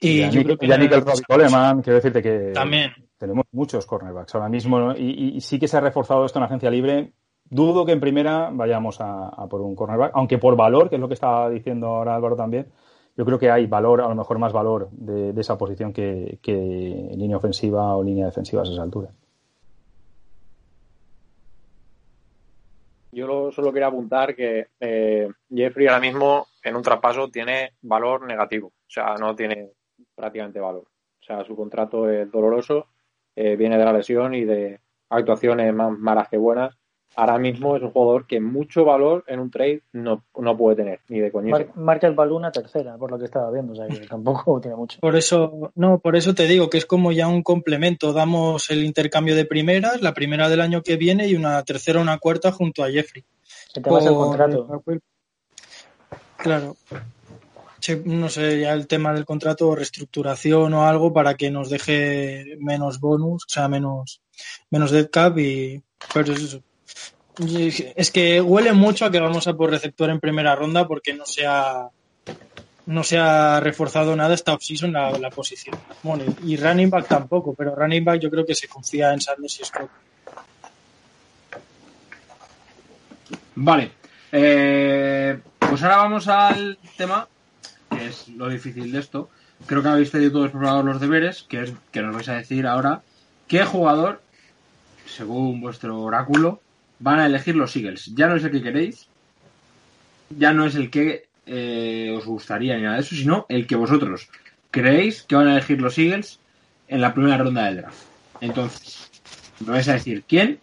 Y, a yo creo que y Nickel Robbie Coleman, quiero decirte que También. tenemos muchos cornerbacks ahora mismo ¿no? y, y- y sí que se ha reforzado esto en agencia libre. Dudo que en primera vayamos a, a por un cornerback, aunque por valor, que es lo que estaba diciendo ahora Álvaro también, yo creo que hay valor, a lo mejor más valor de, de esa posición que, que línea ofensiva o línea defensiva a esa altura. Yo lo- solo quería apuntar que eh, Jeffrey ahora mismo en un traspaso tiene valor negativo, o sea, no tiene prácticamente valor. O sea, su contrato es doloroso, eh, viene de la lesión y de actuaciones más malas que buenas. Ahora mismo es un jugador que mucho valor en un trade no, no puede tener, ni de coñito. Mar- marca el balón una tercera, por lo que estaba viendo, o sea que tampoco tiene mucho. Por eso, no, por eso te digo que es como ya un complemento. Damos el intercambio de primeras, la primera del año que viene y una tercera o una cuarta junto a Jeffrey. Que te el Con- contrato. Claro. No sé, ya el tema del contrato, reestructuración o algo para que nos deje menos bonus, o sea, menos, menos dead cap y. Pero es eso. Es que huele mucho a que vamos a por receptor en primera ronda porque no se ha, no se ha reforzado nada esta offseason la, la posición. Y running back tampoco, pero running back yo creo que se confía en Sanders y Scott. Vale. Eh, pues ahora vamos al tema, que es lo difícil de esto. Creo que habéis tenido todos preparados los deberes, que es que nos vais a decir ahora qué jugador, según vuestro oráculo, van a elegir los Eagles. Ya no es el que queréis, ya no es el que eh, os gustaría ni nada de eso, sino el que vosotros creéis que van a elegir los Eagles en la primera ronda del draft. Entonces, me vais a decir quién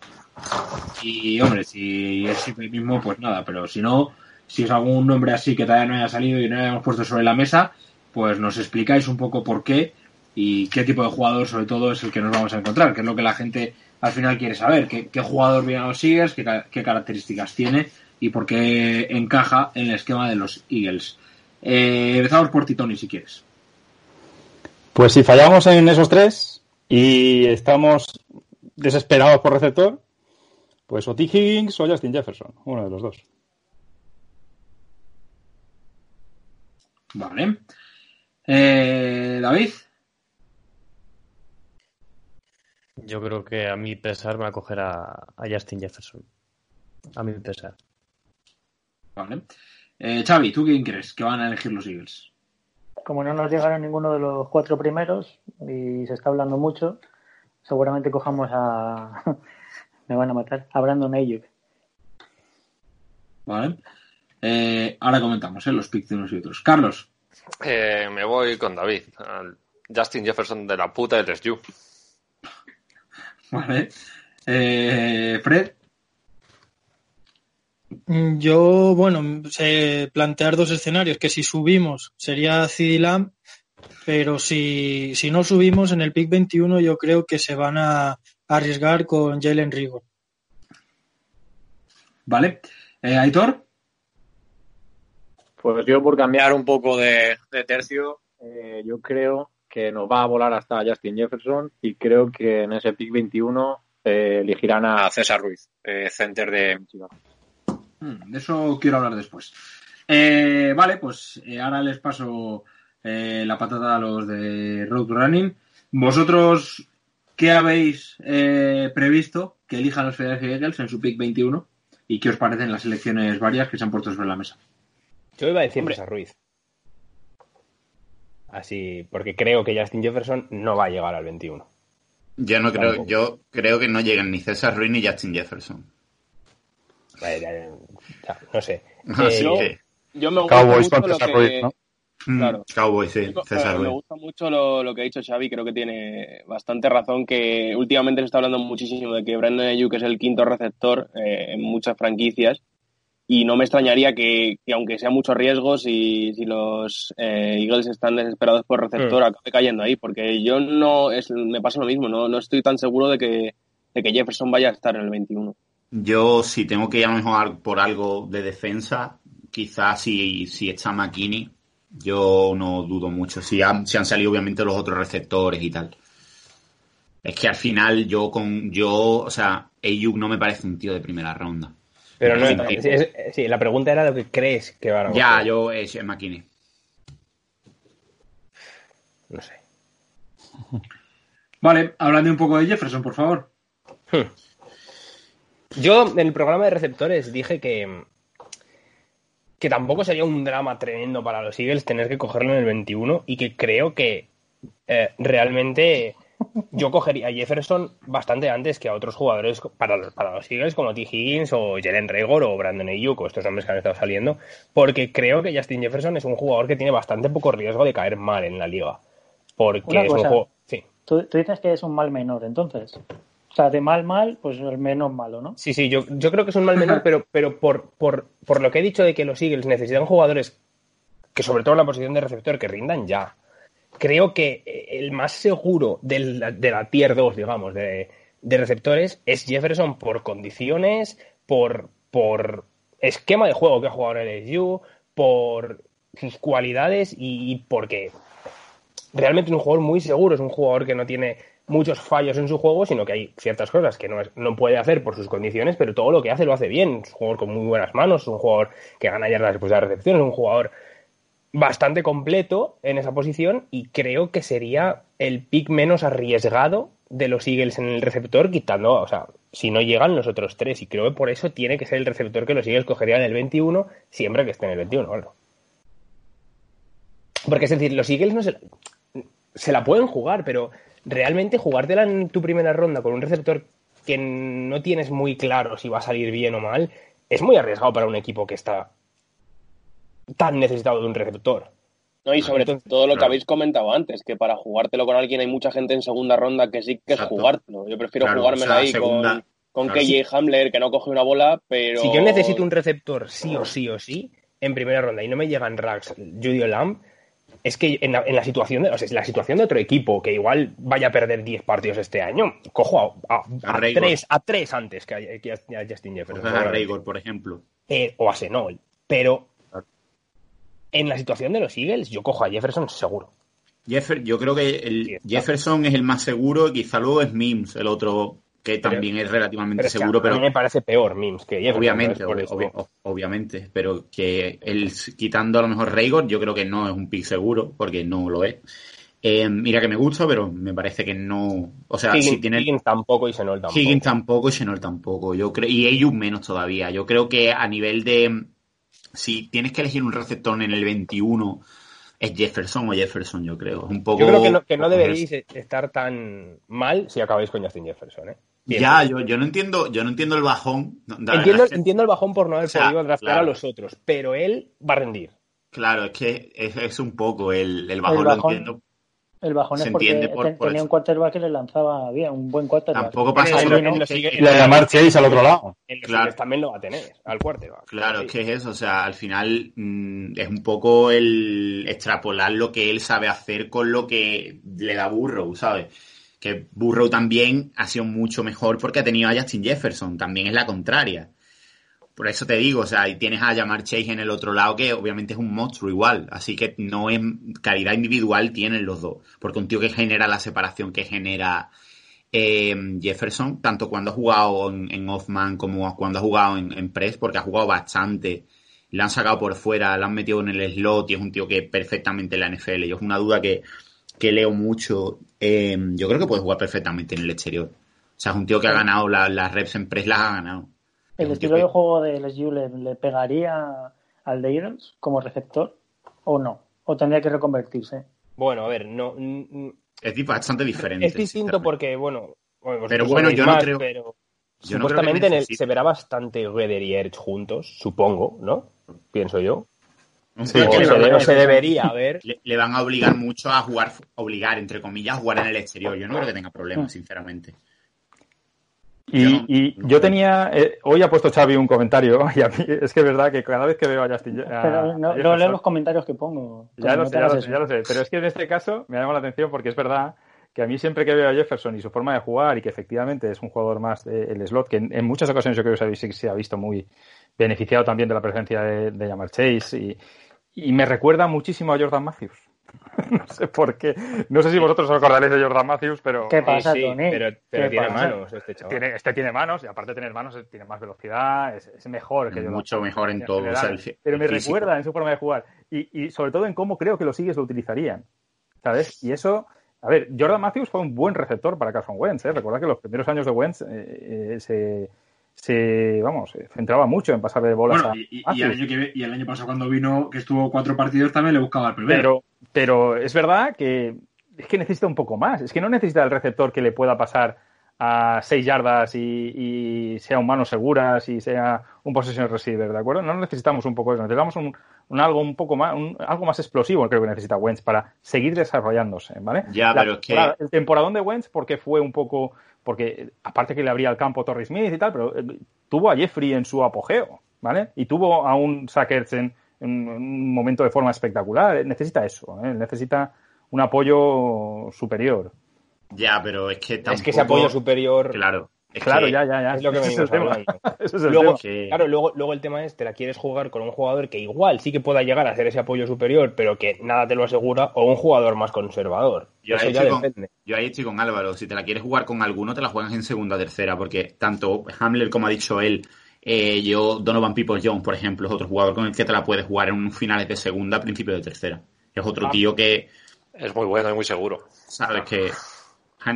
y hombre, si es el mismo, pues nada, pero si no, si es algún nombre así que todavía no haya salido y no hayamos puesto sobre la mesa, pues nos explicáis un poco por qué y qué tipo de jugador sobre todo es el que nos vamos a encontrar, que es lo que la gente al final quiere saber, qué, qué jugador viene a los Eagles, qué características tiene y por qué encaja en el esquema de los Eagles. Eh, empezamos por Titoni si quieres. Pues si fallamos en esos tres y estamos desesperados por receptor, pues o T. Higgins o Justin Jefferson, uno de los dos. Vale. Eh, David. Yo creo que a mi pesar me va a coger a, a Justin Jefferson. A mi pesar. Vale. Eh, Xavi, ¿tú quién crees que van a elegir los Eagles? Como no nos llegaron ninguno de los cuatro primeros y se está hablando mucho, seguramente cojamos a. me van a matar. A Brandon Ayuk. Vale. Eh, ahora comentamos ¿eh? los picks de unos y otros. Carlos. Eh, me voy con David. al Justin Jefferson de la puta de LSU. Vale. Eh, Fred. Mm, Yo, bueno, sé plantear dos escenarios, que si subimos sería CD Lamb, pero si, si no subimos en el pick 21 yo creo que se van a arriesgar con Jalen Rigor. Vale. Eh, Aitor. Pues yo por cambiar un poco de, de tercio, eh, yo creo que nos va a volar hasta Justin Jefferson y creo que en ese pick 21 eh, elegirán a César Ruiz, eh, center de Michigan. Mm, De eso quiero hablar después. Eh, vale, pues eh, ahora les paso eh, la patata a los de Road Running. ¿Vosotros qué habéis eh, previsto que elijan los Philadelphia Eagles en su pick 21? ¿Y qué os parecen las elecciones varias que se han puesto sobre la mesa? Yo iba a decir César Ruiz. Así, porque creo que Justin Jefferson no va a llegar al 21. Yo no creo, Tampoco. yo creo que no llegan ni César Ruiz ni Justin Jefferson. Ya, No sé. Así Eh, que- Yo me gusta Cowboys mucho con lo César que... Ruiz, ¿no? Mm, Claro. Cowboy, sí, César me gusta mucho lo, lo que ha dicho Xavi, creo que tiene bastante razón, que últimamente se está hablando muchísimo de que Brandon Ayuk es el quinto receptor eh, en muchas franquicias y no me extrañaría que, que aunque sea muchos riesgos y si los eh, Eagles están desesperados por receptor, Mm. acabe cayendo ahí, porque yo no, es, me pasa lo mismo, no, no estoy tan seguro de que, de que Jefferson vaya a estar en el 21. Yo, si tengo que ir a lo mejor por algo de defensa, quizás si, si está McKinney, yo no dudo mucho. Si han, si han salido obviamente los otros receptores y tal. Es que al final yo con yo, o sea, Ayuk no me parece un tío de primera ronda. Pero no, Sí, es- es- sí, la pregunta era lo que crees que van a Ya, yo es McKinney. No sé. Vale, hablando un poco de Jefferson, por favor. Yo en el programa de receptores dije que, que tampoco sería un drama tremendo para los Eagles tener que cogerlo en el 21 y que creo que eh, realmente yo cogería a Jefferson bastante antes que a otros jugadores para los, para los Eagles como T. Higgins o Jalen Raygor o Brandon Ayuk o estos nombres que han estado saliendo porque creo que Justin Jefferson es un jugador que tiene bastante poco riesgo de caer mal en la liga porque Una es un juego... Sí. ¿Tú, tú dices que es un mal menor, entonces. O sea, de mal, mal, pues el menos malo, ¿no? Sí, sí, yo, yo creo que es un mal menor, pero, pero por, por, por lo que he dicho de que los Eagles necesitan jugadores que sobre todo en la posición de receptor que rindan ya. Creo que el más seguro de la tier 2, digamos, de, de receptores es Jefferson por condiciones, por, por esquema de juego que ha jugado en el LSU, por sus cualidades y porque realmente es un jugador muy seguro, es un jugador que no tiene muchos fallos en su juego, sino que hay ciertas cosas que no, es- no puede hacer por sus condiciones, pero todo lo que hace lo hace bien. Es un jugador con muy buenas manos, es un jugador que gana yardas después de la recepción, es un jugador bastante completo en esa posición y creo que sería el pick menos arriesgado de los Eagles en el receptor, quitando, o sea, si no llegan los otros tres. Y creo que por eso tiene que ser el receptor que los Eagles cogerían en el 21, siempre que esté en el 21, claro. Porque es decir, los Eagles no se, se la pueden jugar, pero realmente jugártela en tu primera ronda con un receptor que no tienes muy claro si va a salir bien o mal, es muy arriesgado para un equipo que está tan necesitado de un receptor. No, y sobre Entonces, todo lo que habéis comentado antes, que para jugártelo con alguien hay mucha gente en segunda ronda que sí que es Exacto. jugártelo. Yo prefiero Claro, jugármela o sea, ahí segunda- con, con claro. KJ Hamler, que no coge una bola, pero... Si yo necesito un receptor sí o sí o sí en primera ronda y no me llegan racks Judy o Lamb, es que en la, en la situación de, o sea, en la situación de otro equipo que igual vaya a perder 10 partidos este año, cojo a, a- A a tres, a tres antes que a, que a Justin Jefferson. A Raygor, por ejemplo. Eh, o a Senol. Pero en la situación de los Eagles, yo cojo a Jefferson seguro. Jeffer, yo creo que el Jefferson es el más seguro, quizá luego es Mims, el otro que Pero- también es relativamente Pero es que seguro, a pero mí me parece peor Mims que Jefferson. obviamente, obviamente, pero que el, quitando a lo mejor Raygor, yo creo que no es un pick seguro, porque no lo es. Eh, mira que me gusta, pero me parece que no. O sea, Higgins, si tiene. Higgins tampoco y Senol tampoco. Higgins tampoco y Chenol tampoco. Yo creo, y Ayuk menos todavía. Yo creo que a nivel de. Si tienes que elegir un receptor en el 21, es Jefferson o Jefferson, yo creo. Es un poco. Yo creo que no, que no deberíais estar tan mal si acabáis con Justin Jefferson, ¿eh? Ya, yo, yo no entiendo, yo no entiendo el bajón. Entiendo, que- entiendo el bajón por no haber O sea, podido draftear claro. a los otros, pero él va a rendir. Claro, es que es, es un poco el, el bajón, El lo bajón, entiendo. El bajón Se es porque entiende por- ten- por tenía eso. un quarterback que le lanzaba bien, un buen quarterback. Tampoco pasa Y la de Jamar Chase al otro lado. En los Claro. Eagles también lo va a tener, al quarterback. Claro, Sí. es que es eso, o sea, al final mm, es un poco el extrapolar lo que él sabe hacer con lo que le da Burrow, ¿sabes? Que Burrow también ha sido mucho mejor porque ha tenido a Justin Jefferson, también es la contraria. Por eso te digo, o sea, y tienes a Jamar Chase en el otro lado que obviamente es un monstruo igual, así que no es calidad individual tienen los dos, porque un tío que genera la separación que genera eh, Jefferson, tanto cuando ha jugado en, en Off-Man como cuando ha jugado en, en Press, porque ha jugado bastante. Le han sacado por fuera, le han metido en el slot y es un tío que perfectamente en la NFL. Yo es una duda que, que leo mucho. Eh, yo creo que puede jugar perfectamente en el exterior. O sea, es un tío que ha ganado la- las reps en Press, las ha ganado. ¿El estilo de juego de LSU le, le pegaría al de Eagles como receptor o no? ¿O tendría que reconvertirse? Bueno, a ver, no. Es bastante diferente. Es distinto porque, bueno. Pero bueno, yo no creo- Pero yo no creo que supuestamente en el- se verá bastante Redder y Ertz juntos, supongo, ¿no? Pienso yo. Sí, o se, le- de- o se debería ver. Le, le van a obligar mucho a jugar, obligar, entre comillas, a jugar en el exterior. Yo no creo que tenga problemas, sinceramente. Y, y yo tenía. eh, hoy ha puesto Xavi un comentario, y a mí es que es verdad que cada vez que veo a Justin. a- Pero a no, leo los comentarios que pongo. Ya lo no sé, te ya hagas lo eso. sé, ya lo sé. Pero es que en este caso me llama la atención porque es verdad que a mí siempre que veo a Jefferson y su forma de jugar y que efectivamente es un jugador más del slot, que en, en muchas ocasiones yo creo que se ha, visto- se ha visto muy beneficiado también de la presencia de, de Chase y, y me recuerda muchísimo a Jordan Matthews. no sé por qué. No sé si vosotros os acordaréis de Jordan Matthews, pero... ¿Qué pasa, Sí, sí, Tony? pero- pero ¿Qué tiene pasa? manos este chaval. Tiene, este tiene manos y aparte de tener manos tiene más velocidad, es, es mejor que mucho mejor en todo, general. o sea, el pero me físico. recuerda en su forma de jugar y, y sobre todo en cómo creo que los sigues lo utilizarían. ¿Sabes? Y eso, a ver, Jordan Matthews fue un buen receptor para Carson Wentz. ¿eh? Recordad que los primeros años de Wentz eh, eh, se, se, vamos, se centraba mucho en pasar de bolas Bueno, a y, y- y el año que, y el año pasado cuando vino, que estuvo cuatro partidos, también le buscaba el primero. Pero, pero es verdad que es que necesita un poco más. Es que no necesita el receptor que le pueda pasar a seis yardas y, y sea un mano seguras y sea un possession receiver, ¿de acuerdo? No necesitamos un poco eso, necesitamos un, un algo un poco más, un- algo más explosivo, creo que necesita Wentz para seguir desarrollándose, ¿vale? Ya, La pero es que- el temporadón de Wentz porque fue un poco, porque aparte que le abría el campo Torrey Smith y tal, pero eh, tuvo a Jeffrey en su apogeo, ¿vale? Y tuvo a un Sackers en, en un momento de forma espectacular. Eh, Necesita eso, ¿eh? necesita un apoyo superior. Ya, pero es que tampoco... Es que ese apoyo superior. Claro. Es Claro, que- ya, ya, ya. Es lo que venimos es el luego, tema. Claro, luego, luego el tema es, te la quieres jugar con un jugador que igual sí que pueda llegar a hacer ese apoyo superior, pero que nada te lo asegura, o un jugador más conservador. Yo Eso ahí, ya estoy con, depende. yo ahí estoy con Álvaro. Si te la quieres jugar con alguno, te la juegas en segunda o tercera, porque tanto Hamler como ha dicho él, eh, yo, Donovan People Jones, por ejemplo, es otro jugador con el que te la puedes jugar en un finales de segunda, principio de tercera. Es otro Ah. tío que, Es muy bueno y muy seguro. sabes que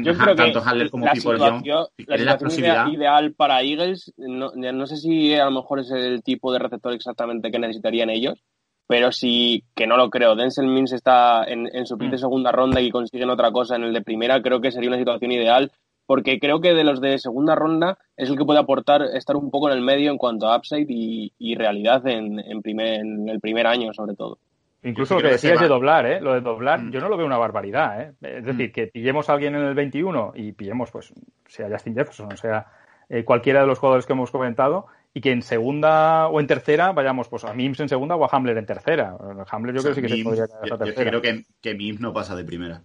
Yo creo que tanto Hamler como la situación, si la situación ideal para Eagles, no, no sé si a lo mejor es el tipo de receptor exactamente que necesitarían ellos, pero sí que no lo creo. Denzel Mims está en, en su pick de segunda ronda y consiguen otra cosa en el de primera, creo que sería una situación ideal, porque creo que de los de segunda ronda es el que puede aportar estar un poco en el medio en cuanto a upside y, y realidad en, en, primer, en el primer año, sobre todo. Incluso lo que decías de doblar, ¿eh? Lo de doblar, Mm. yo no lo veo una barbaridad, ¿eh? Es decir, que pillemos a alguien en el 21 y pillemos, pues, sea Justin Jefferson, sea eh, cualquiera de los jugadores que hemos comentado, y que en segunda o en tercera vayamos, pues, a Mims en segunda o a Hamler en tercera. Hamler yo o sea, creo que sí que se podría quedar yo, hasta yo tercera. creo que, que Mims no pasa de primera.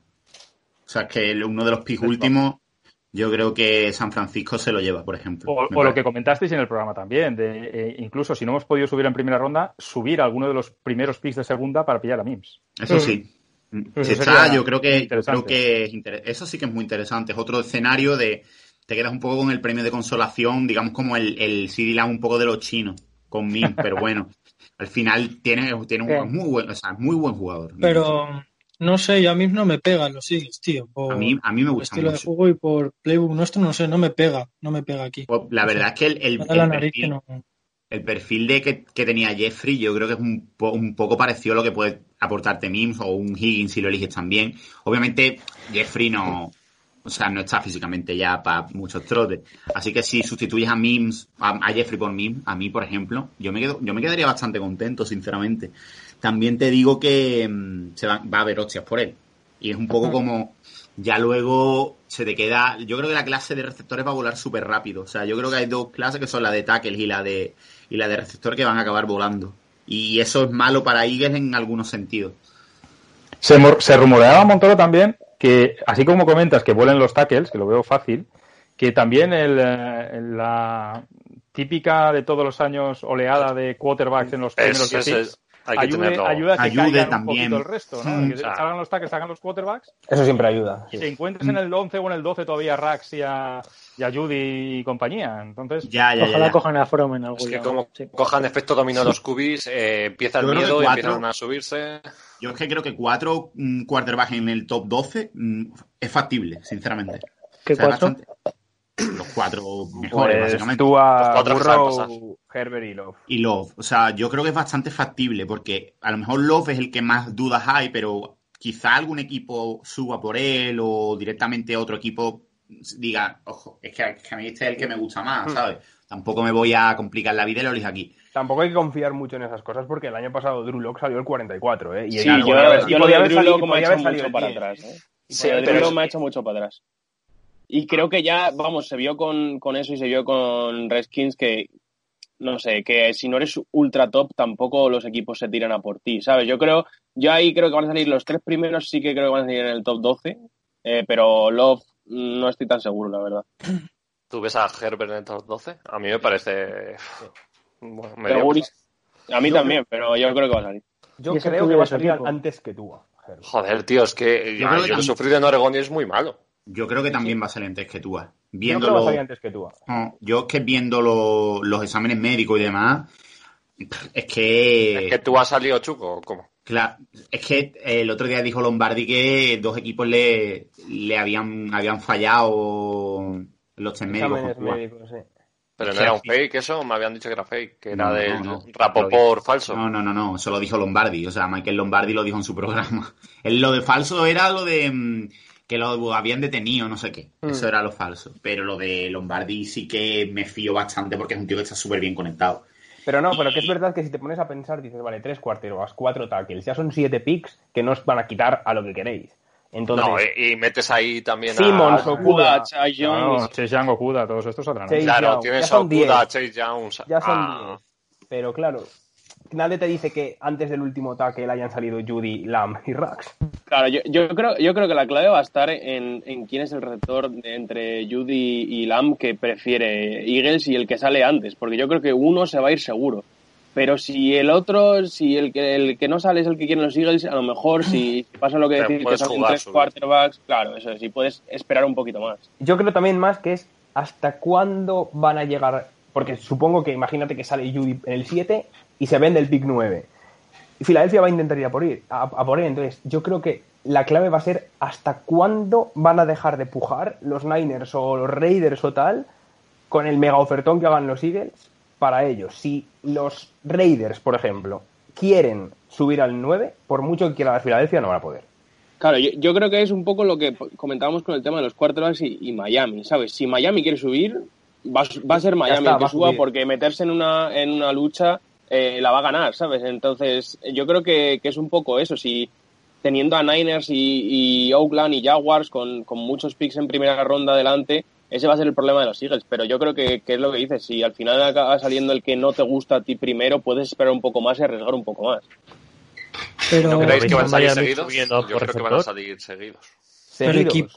O sea, que uno de los picks últimos, yo creo que San Francisco se lo lleva, por ejemplo. O, lo que comentasteis en el programa también, de eh, incluso si no hemos podido subir en primera ronda, subir a alguno de los primeros picks de segunda para pillar a Mims. Eso sí. Eso Si está, sería yo creo que, yo interesante. creo que es inter- eso sí que es muy interesante. Es otro escenario de te quedas un poco con el premio de consolación, digamos como el, el CD un poco de los chinos con Min, pero bueno, al final tiene, tiene un muy buen, o sea, muy buen jugador. Pero no sé, y a mí no me pegan los Eagles, tío. Por A mí, a mí me gusta estilo de mucho. juego y por playbook nuestro, no sé, no me pega, no me pega aquí. Pues la verdad es que el, el- perfil, no. el perfil de que, que tenía Jeffrey, yo creo que es un, po- un poco parecido a lo que puede aportarte Mims o un Higgins si lo eliges también. Obviamente, Jeffrey no, o sea, no está físicamente ya para muchos trotes. Así que si sustituyes a Mims, a, a Jeffrey por Mims, a mí, por ejemplo, yo me quedo, yo me quedaría bastante contento, sinceramente. También te digo que mm, se va, va a haber hostias por él. Y es un poco como, ya luego se te queda. Yo creo que la clase de receptores va a volar súper rápido. O sea, yo creo que hay dos clases que son la de tackles y la de, y la de receptor que van a acabar volando. Y eso es malo para Eagles en algunos sentidos. Se, se rumoreaba, Montoro, también que, así como comentas que vuelen los tackles, que lo veo fácil, que también el, eh, la típica de todos los años oleada de quarterbacks en los primeros Es- es- picks, es- hay que ayude, tenerlo. ayuda a que Ayude caigan también. un poquito el resto, ¿no? Mm. Que salgan los tackles, salgan los quarterbacks Eso siempre ayuda. y te encuentres en el 11 o en el 12 todavía a Rax y a, y a Judy y compañía. Entonces, Ya, ya. Ojalá ya. cojan a From en algún Es que lado. como Sí. cojan efecto dominó los cubis, eh, empieza el miedo y cuatro- empiezan a subirse. Yo es que creo que cuatro mm, quarterbacks en el top 12 mm, es factible, sinceramente. ¿Qué O sea, cuatro? bastante- Los cuatro mejores, pues básicamente. tú a. Burrow, Herbert y Love. Y Love. O sea, yo creo que es bastante factible porque a lo mejor Love es el que más dudas hay, pero quizá algún equipo suba por él o directamente otro equipo diga, ojo, es que, es que a mí este es el que me gusta más, ¿sabes? Tampoco me voy a complicar la vida y lo elijo aquí. Tampoco hay que confiar mucho en esas cosas porque el año pasado Drew Lock salió el 44, ¿eh? Y Sí, ella yo, podía haber- y yo lo Drew salido- ha podía hecho salido mucho el para 10. atrás. ¿eh? Sí, pero Drew Lock es- me ha hecho mucho para atrás. Y creo que ya, vamos, se vio con, con eso y se vio con Redskins que, no sé, que si no eres ultra top tampoco los equipos se tiran a por ti, ¿sabes? Yo creo, yo ahí creo que van a salir los tres primeros, sí que creo que van a salir en el top 12, eh, pero Love mm, no estoy tan seguro, la verdad. ¿Tú ves a Herbert en el top 12? A mí me parece. Bueno, Pero a mí Yo también, pero yo creo que va a salir. Yo ¿Y ese creo que de va a salir antes que tú. Herbert. Joder, tío, es que Yo creo que yo también- en Oregón y es muy malo. Yo creo que también va a salir antes que tú. Yo creo que va a Viéndolo. salir antes que tú. No, yo es que viendo lo- los exámenes médicos y demás, es que. ¿Es que tú has salido chuco o cómo? Claro, es que el otro día dijo Lombardi que dos equipos le, le habían, habían fallado los test médicos. Exámenes con Tua. médicos, sí. Pero no era un fake eso, me habían dicho que era fake, que era No, no, del no. rapopor falso. No, no, no, no, eso lo dijo Lombardi, o sea, Michael Lombardi lo dijo en su programa. El- lo de falso era lo de mm, que lo habían detenido, no sé qué. Mm. Eso era lo falso. Pero lo de Lombardi sí que me fío bastante porque es un tío que está súper bien conectado. Pero no, pero que es verdad que si te pones a pensar, dices, vale, tres quarterbacks, cuatro tackles, ya son siete picks que no os van a quitar a lo que queréis. Entonces, No, y, y metes ahí también Simmons, a... Okuda, Chase No, Jones. Chase Young, Okuda, todos estos. Chase Claro, Young, tienes ya a son Okuda, 10. Chase Jones. ya son Ah, 10. Pero claro, nadie te dice que antes del último tackle hayan salido Judy, Lamb y Rax. Claro, yo, yo creo, yo creo que la clave va a estar en, en quién es el receptor de- entre Judy y Lamb que prefiere Eagles y el que sale antes, porque yo creo que uno se va a ir seguro. Pero si el otro, si el que, el que no sale es el que quieren los Eagles, a lo mejor si pasa lo que Pero decir, que salen jugar, tres quarterbacks, claro, eso sí, puedes esperar un poquito más. Yo creo también más que es hasta cuándo van a llegar, porque supongo que imagínate que sale Judy en el 7 y se vende el pick 9. Y Filadelfia va a intentar ir a por, ir, a, a por él, entonces yo creo que la clave va a ser hasta cuándo van a dejar de pujar los Niners o los Raiders o tal con el mega ofertón que hagan los Eagles para ellos. Si los Raiders, por ejemplo, quieren subir al 9, por mucho que quiera la Filadelfia, no van a poder. Claro, yo, yo creo que es un poco lo que comentábamos con el tema de los quarterbacks y, y Miami, ¿sabes? Si Miami quiere subir, va, va a ser Miami está, el que suba subir. porque meterse en una, en una lucha eh, la va a ganar, ¿sabes? Entonces, yo creo que, que es un poco eso. Si teniendo a Niners y, y Oakland y Jaguars con, con muchos picks en primera ronda adelante, ese va a ser el problema de los Eagles. Pero yo creo que, que es lo que dices. Si al final acaba saliendo el que no te gusta a ti primero, puedes esperar un poco más y arriesgar un poco más. Pero, ¿No creéis que van a salir seguidos? Yo creo que van a salir seguidos. pero equip-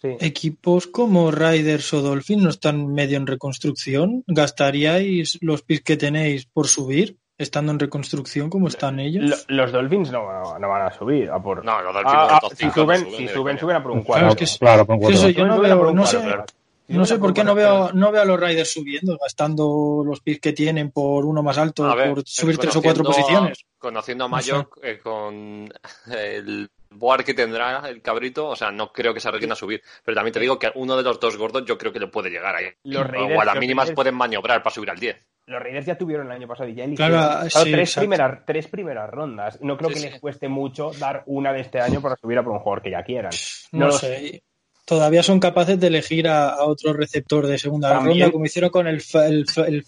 Sí. equipos como Riders o Dolphins no están medio en reconstrucción. ¿Gastaríais los picks que tenéis por subir, estando en reconstrucción como están ellos? Lo- los Dolphins no, no van a subir a por. No, los Dolphins Ah, no, ah, top si cinco no suben, suben si suben, suben a por un Claro, cuadro. es que sí. Claro, Sí, yo no por veo, un no cuadro, sé, claro. Si no sé por qué no veo, no veo a los Riders subiendo, gastando los picks que tienen por uno más alto, ver, por subir tres o cuatro conociendo a- posiciones. Conociendo a No sé. Mayock, eh, con el boar que tendrá el cabrito, o sea, no creo que se arriesguen a subir. Pero también te digo que uno de los dos gordos yo creo que le puede llegar ahí. Los Raiders- o a las mínimas Raiders- pueden maniobrar para subir al 10. Los Raiders ya tuvieron el año pasado y ya Claro, eligieron sí, tres, primeras, tres primeras rondas. No creo Sí, que sí. les cueste mucho dar una de este año para subir a por un jugador que ya quieran. No, lo sé. Todavía son capaces de elegir a, a otro receptor de segunda También- ronda, como hicieron con el, fa- el, el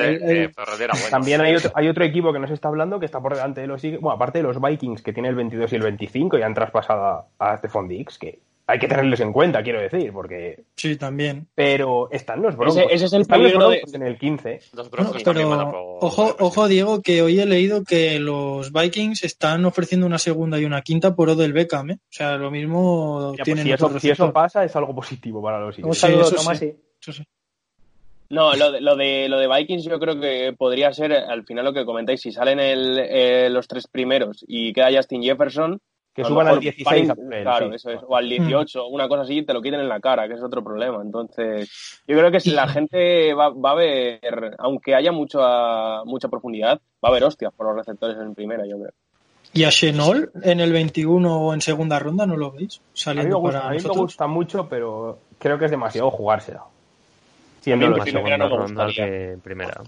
el- eh, bueno. También hay otro, hay otro equipo que no se está hablando que está por delante de los. Bueno, aparte de los Vikings que tiene el 22 y el 25 y han traspasado a, a Stephon Diggs, que hay que tenerles en cuenta, quiero decir, porque. Sí, también. Pero están los Broncos. Ese- ese es el están los peligro de- en el 15. Los a pero por- ojo, ojo Diego, que hoy he leído que los Vikings están ofreciendo una segunda y una quinta por Odell Beckham, ¿eh? O sea, lo mismo Ya, pues, tienen si, otro eso, si eso pasa, es algo positivo para los Un Eagles. Sí, saludo, eso Tomás. sí. sí. Eso sí. No, lo de, lo, de, lo de Vikings yo creo que podría ser al final lo que comentáis. Si salen el, eh, los tres primeros y queda Justin Jefferson, Que suban al mejor 16 van- a por él, Claro, sí. eso es. O al 18, una cosa así, te lo quiten en la cara, que es otro problema. Entonces, yo creo que si la gente va, va a ver, aunque haya mucha, mucha profundidad, va a haber hostias por los receptores en primera, yo creo. ¿Y a Chenol en el 21 o en segunda ronda no lo veis? A mí, me Saliendo gusta, para a mí me gusta mucho, pero creo que es demasiado jugársela. Siendo primera segunda no ronda que en primera.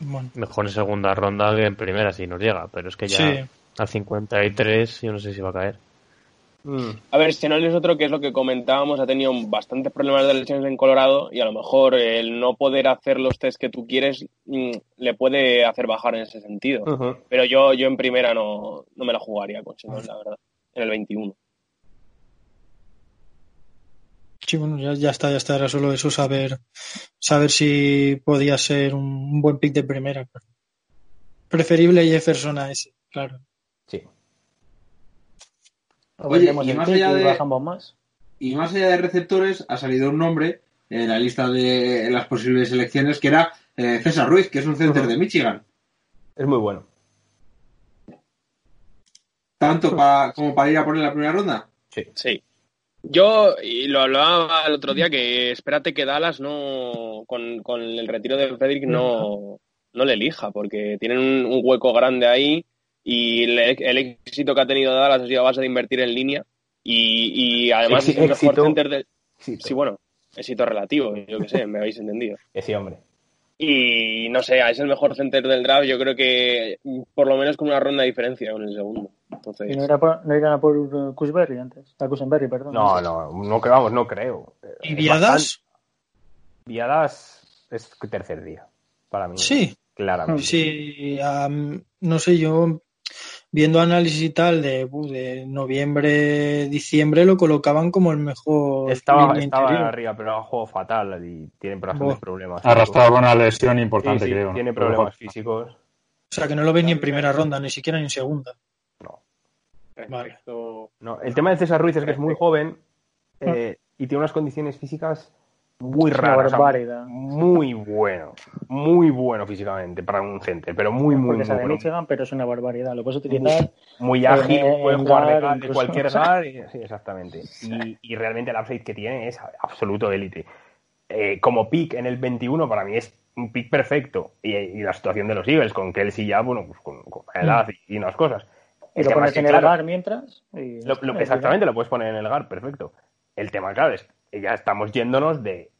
Bueno, Mejor en segunda ronda que en primera si nos llega, pero es que ya Sí. Al 53 yo no sé si va a caer. Mm. A ver, Senol es otro que es lo que comentábamos, ha tenido bastantes problemas de lesiones en Colorado y a lo mejor el no poder hacer los test que tú quieres mm, le puede hacer bajar en ese sentido. Pero yo, yo en primera no, no me la jugaría con Senol, la verdad, en el 21. sí, bueno, ya, ya está, ya está. Era solo eso, saber, saber si podía ser un, un buen pick de primera. Preferible Jefferson a ese, claro. Sí. Oye, Vendemos y más allá y de- bajamos más. Y más allá de receptores, ha salido un nombre en la lista de las posibles selecciones que era eh, César Ruiz, que es un center de Michigan. Es muy bueno. Tanto pa- como para ir a poner la primera ronda. Sí. Yo, y lo hablaba el otro día, que espérate que Dallas no, con, con el retiro de Frederick no, no le elija, porque tienen un, un hueco grande ahí y el, el éxito que ha tenido Dallas ha sido a base de invertir en línea y, y además es el mejor center del... Éxito. Sí, bueno, éxito relativo, yo que sé, me habéis entendido. Sí, hombre. Y no sé, es el mejor center del draft, yo creo que por lo menos con una ronda de diferencia con el segundo. Entonces, ¿Y no, era por- no irán a por uh, Cusberry antes? A Cusenberry, perdón. No, no, no, que vamos, no creo. ¿Y Viadas? Viadas es tercer día, para mí. Sí. Claramente. Sí, no sé, yo viendo análisis y tal de, de noviembre, diciembre lo colocaban como el mejor Estaba, estaba arriba, pero ha jugado fatal y tiene bastantes problemas. Arrastraba una lesión importante, Sí, sí, creo. Tiene problemas físicos. O sea, que no lo ves ni en primera ronda, ni siquiera ni en segunda. Vale. No, el tema de César Ruiz es que es muy joven eh, y tiene unas condiciones físicas muy raras. o sea, muy bueno. Muy bueno físicamente para un center, pero muy, muy, muy bueno. Michigan, pero es una barbaridad. Lo puedes utilizar. Muy ágil, puede jugar de, gar- de cualquier guard. y- sí, exactamente. Y, y realmente el upside que tiene es absoluto élite. Eh, como pick en el 21 para mí es un pick perfecto. Y, y la situación de los Eagles con Kelsey ya, bueno, pues con, con la edad y, y unas cosas. Y El lo pones en el claro, bar mientras. y- lo- lo- exactamente, lo puedes poner en el GAR, perfecto. El tema, claro, es ya estamos yéndonos de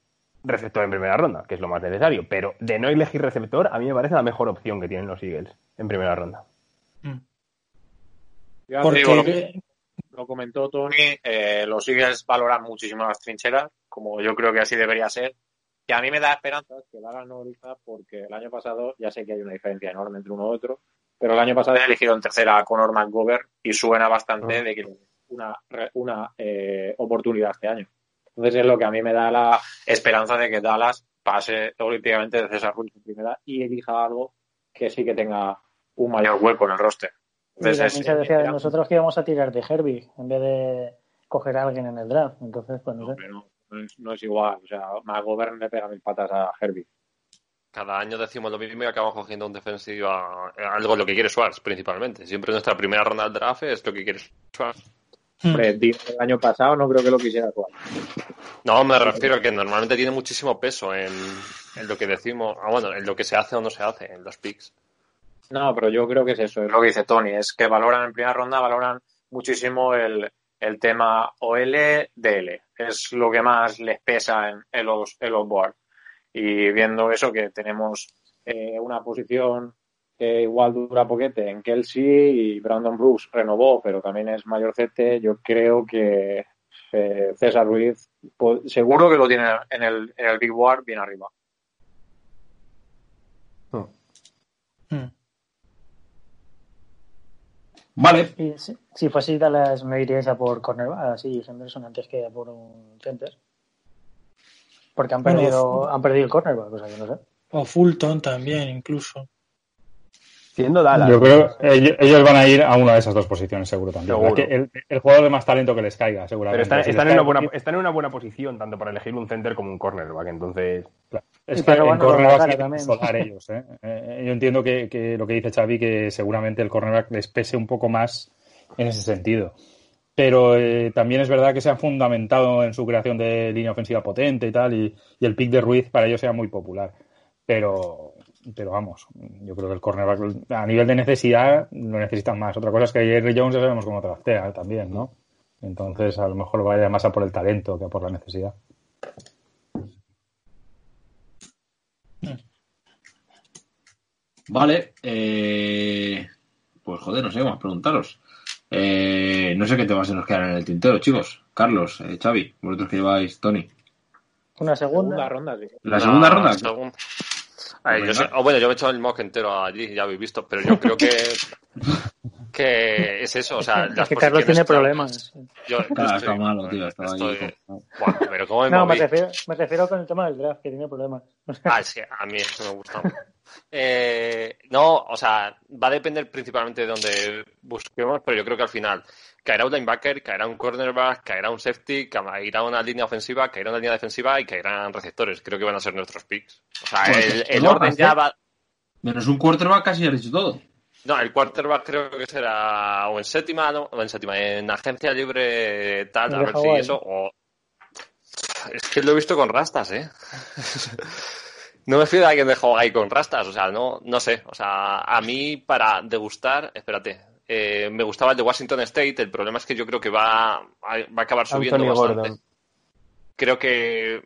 receptor en primera ronda, que es lo más necesario, pero de no elegir receptor, a mí me parece la mejor opción que tienen los Eagles en primera ronda. Ya te Porque digo, lo, lo comentó Tony, eh, los Eagles valoran muchísimo las trincheras, como yo creo que así debería ser. Que a mí me da esperanzas que Dallas no elija, porque el año pasado, ya sé que hay una diferencia enorme entre uno y otro, pero el año pasado eligieron tercera a Conor McGovern y suena bastante de que una, una eh, oportunidad este año. Entonces es lo que a mí me da la esperanza de que Dallas pase olímpicamente de César Ruiz en primera y elija algo que sí que tenga un mayor hueco en el roster. Entonces, es- se decía de nosotros que íbamos a tirar de Herbie en vez de coger a alguien en el draft. Entonces, pues no sé. Hombre, no, no es, no es igual. O sea, McGovern le pega mil patas a Herbie. Cada año decimos lo mismo y acabamos cogiendo un defensivo a- algo lo que quiere Schwartz, principalmente. Siempre nuestra primera ronda del draft es lo que quiere Schwartz. Hombre, Dean el año pasado no creo que lo quisiera jugar. No, me refiero a que normalmente tiene muchísimo peso en, en lo que decimos, ah, bueno, en lo que se hace o no se hace, en los picks. No, pero yo creo que es eso, es lo que dice Tony, es que valoran en primera ronda, valoran muchísimo el, el tema OL-DL. Es lo que más les pesa en, en los, en los board. Y viendo eso, que tenemos eh, una posición que igual dura poquete en Kelsey y Brandon Brooks renovó, pero también es mayor CT, yo creo que eh, César Ruiz seguro que lo tiene en el, en el Big Board bien arriba. Vale. Y si, si fuese Dallas, me iría esa por cornerback, así Henderson antes que a por un center. Porque han perdido, han perdido el cornerback, o sea que no sé. O Fulton también, incluso. Siendo Dallas. Yo creo que ellos, ellos van a ir a una de esas dos posiciones, seguro también. Seguro. La que- El, el jugador de más talento que les caiga, Pero seguramente. están, Si les están en una buena, están en una buena posición, tanto para elegir un center como un cornerback. Entonces. Es que en cornerback solar ellos. ¿eh? Eh, Yo entiendo que, que lo que dice Xavi, que seguramente el cornerback les pese un poco más en ese sentido. Pero eh, también es verdad que se han fundamentado en su creación de línea ofensiva potente y tal, y, y el pick de Ruiz para ellos sea muy popular. Pero, pero vamos, yo creo que el cornerback a nivel de necesidad lo necesitan más. Otra cosa es que Jerry Jones ya sabemos cómo trastea también, ¿no? Entonces a lo mejor vaya más a por el talento que a por la necesidad. Vale. eh, Pues joder, no sé, vamos a preguntaros. Eh, no sé qué temas se nos quedan en el tintero, chicos. Carlos, eh, Xavi, vosotros que lleváis, Tony. Una segunda. Segunda ronda, sí. ¿La segunda ronda? segun- Yo sé- oh, bueno, yo me he hecho el mock entero allí, ya habéis visto, pero yo creo que, que es eso, o sea, Es las que Carlos tiene problemas. Yo, yo Claro, estoy- está malo, tío. Ahí. estoy- Buah, pero cómo me No, me refiero, me refiero con el tema del draft, que tiene problemas. Ah, es que a mí eso me gusta. Eh, no, o sea, va a depender principalmente de donde busquemos, pero yo creo que al final caerá un linebacker, caerá un cornerback, caerá un safety, caerá una línea ofensiva, caerá una línea defensiva y caerán receptores. Creo que van a ser nuestros picks. O sea, el, orden ya va. Menos un quarterback casi has dicho todo. No, el quarterback creo que será o en séptima, no, o en séptima, en agencia libre tal, a ver si eso, o... Es que lo he visto con rastas, ¿eh? No me fío de alguien de Hawái con rastas, o sea, no, no sé. O sea, a mí para degustar, espérate, eh, me gustaba el de Washington State, el problema es que yo creo que va, a- va a acabar subiendo Anthony bastante. Gordon. Creo que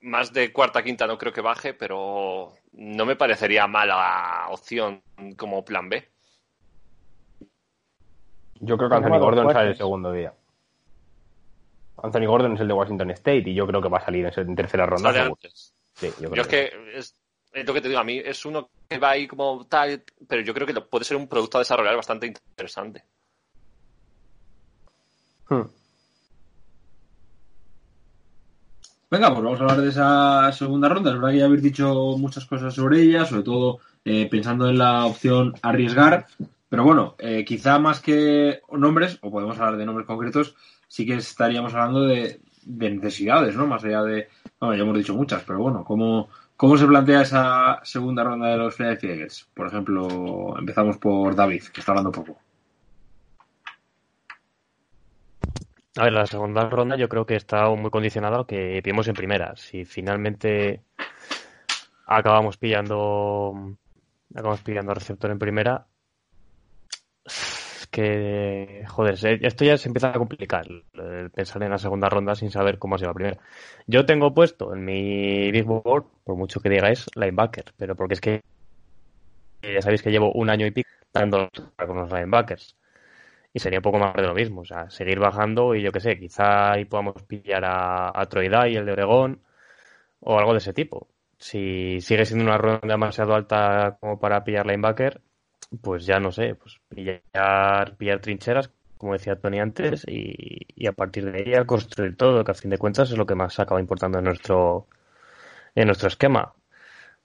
más de cuarta, quinta no creo que baje, pero no me parecería mala opción como plan B. Yo creo que Anthony Gordon sale el segundo día. Anthony Gordon es el de Washington State y yo creo que va a salir en tercera ronda. Sale seguro. antes. Sí, yo Yo creo es que es, es lo que te digo, a mí es uno que va ahí como tal, pero yo creo que puede ser un producto a desarrollar bastante interesante. Hmm. Venga, pues vamos a hablar de esa segunda ronda. Es verdad que ya habéis dicho muchas cosas sobre ella, sobre todo eh, pensando en la opción arriesgar. Pero bueno, eh, quizá más que nombres, o podemos hablar de nombres concretos, sí que estaríamos hablando de, de necesidades, ¿no? Más allá de. Bueno, ya hemos dicho muchas, pero bueno, ¿cómo, ¿cómo se plantea esa segunda ronda de los Philadelphia Eagles? Por ejemplo, empezamos por David, que está hablando poco. A ver, la segunda ronda yo creo que está muy condicionada a lo que vimos en primera. Si finalmente acabamos pillando acabamos pillando receptor en primera, que joder, esto ya se empieza a complicar el pensar en la segunda ronda sin saber cómo ha sido la primera. Yo tengo puesto en mi big board, por mucho que digáis, linebacker, pero porque es que ya sabéis que llevo un año y pico dando con los linebackers y sería un poco más de lo mismo, o sea, seguir bajando y yo qué sé, quizá ahí podamos pillar a, a Dye, el de Oregón, o algo de ese tipo. Si sigue siendo una ronda demasiado alta como para pillar linebacker, pues ya no sé, pues pillar, pillar trincheras, como decía Tony antes, y, y a partir de ahí a construir todo, que a fin de cuentas es lo que más acaba importando en nuestro, en nuestro esquema.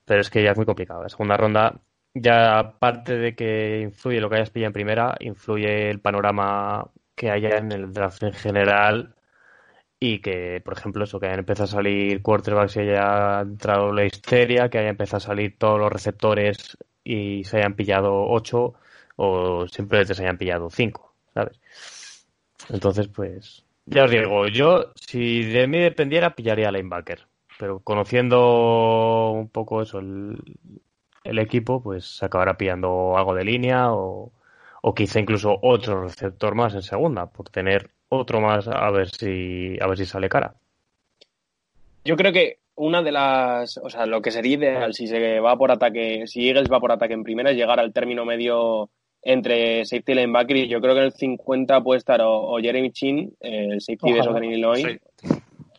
Pero es que ya es muy complicado. La segunda ronda ya aparte de que influye lo que hayas pillado en primera, influye el panorama que haya en el draft en general y que, por ejemplo, eso, que hayan empezado a salir quarterbacks y haya entrado la histeria, que haya empezado a salir todos los receptores y se hayan pillado ocho o simplemente se hayan pillado cinco, ¿sabes? Entonces, pues, ya os digo, yo, si de mí dependiera, pillaría linebacker, pero conociendo un poco eso, el, el equipo, pues acabará pillando algo de línea o, o quizá incluso otro receptor más en segunda, por tener otro más a ver si a ver si sale cara. Yo creo que una de las, o sea, lo que sería ideal si se va por ataque, si Eagles va por ataque en primera es llegar al término medio entre safety y linebacker y yo creo que en el 50 puede estar o, o Jeremy Chin, el safety de. Southern Illinois, Sí.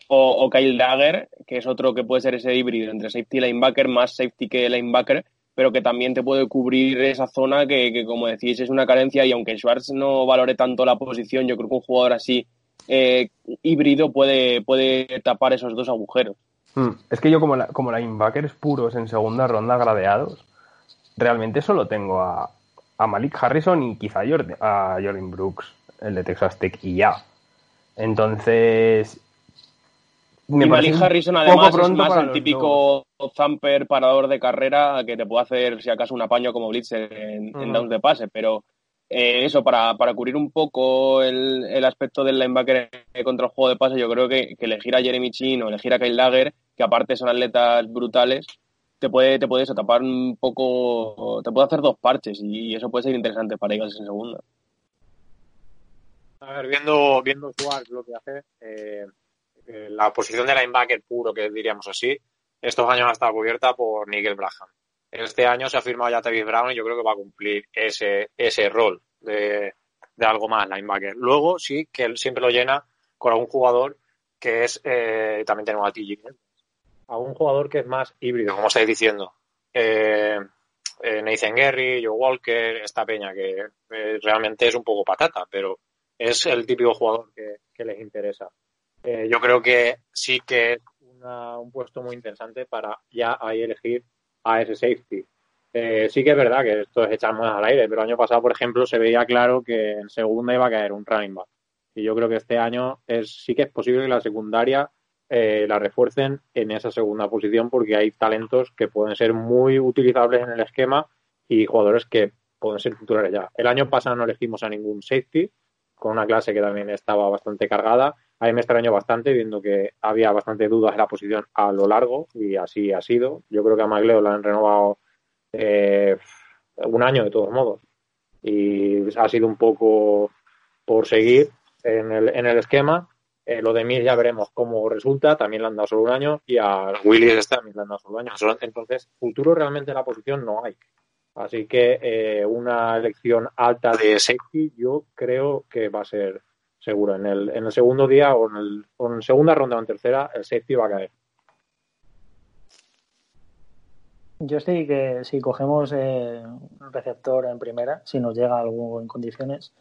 o, o Kyle Dagger, que es otro que puede ser ese híbrido entre safety y linebacker, más safety que linebacker, pero que también te puede cubrir esa zona que, que, como decís, es una carencia y aunque Schwartz no valore tanto la posición, yo creo que un jugador así eh, híbrido puede, puede tapar esos dos agujeros. Mm, Es que yo como, la, como linebackers puros en segunda ronda gradeados, realmente solo tengo a, a Malik Harrison y quizá a Jordan, a Jordan Brooks, el de Texas Tech, y ya. Entonces... y Malik Harrison además es más el típico thumper parador de carrera que te puede hacer si acaso un apaño como blitzer en, en Ujú. downs de pase, pero eh, eso, para, para cubrir un poco el, el aspecto del linebacker contra el juego de pase, yo creo que, elegir a Jeremy Chin o elegir a Kyle Dagger, que aparte son atletas brutales, te puede, te puede eso, tapar un poco, te puede hacer dos parches y eso puede ser interesante para Eagles en segunda. A ver, viendo, viendo Schwartz lo que hace, eh, eh, la posición de linebacker puro, que diríamos así, estos años ha estado cubierta por Nigel Braham. Este año se ha firmado ya Travis Brown y yo creo que va a cumplir ese, ese rol de, de algo más linebacker. Luego sí que él siempre lo llena con algún jugador que es, eh, también tenemos a TG, algún jugador que es más híbrido, como estáis diciendo. Eh, eh, Nathan Gary, Joe Walker, esta peña que eh, realmente es un poco patata, pero es el típico jugador que, les interesa. Eh, yo creo que sí que es un puesto muy interesante para ya ahí elegir a ese safety. Eh, sí que es verdad que esto es echar más al aire, pero el año pasado, por ejemplo, se veía claro que en segunda iba a caer un running back. Y yo creo que este año es, sí que es posible que la secundaria eh, la refuercen en esa segunda posición porque hay talentos que pueden ser muy utilizables en el esquema y jugadores que pueden ser titulares ya. El año pasado no elegimos a ningún safety, con una clase que también estaba bastante cargada. A mí me extrañó bastante viendo que había bastante dudas en la posición a lo largo y así ha sido. Yo creo que a Magleo lo han renovado eh, un año de todos modos y ha sido un poco por seguir en el, en el esquema. Eh, lo de Mir ya veremos cómo resulta, también le han dado solo un año y a Willis también le han dado solo un año. Entonces, futuro realmente en la posición no hay. Así que eh, una elección alta de safety yo creo que va a ser seguro. En el, en el segundo día o en, el, o en segunda ronda o en tercera, el safety va a caer. Yo sí que si cogemos eh, un receptor en primera, si nos llega algo en condiciones,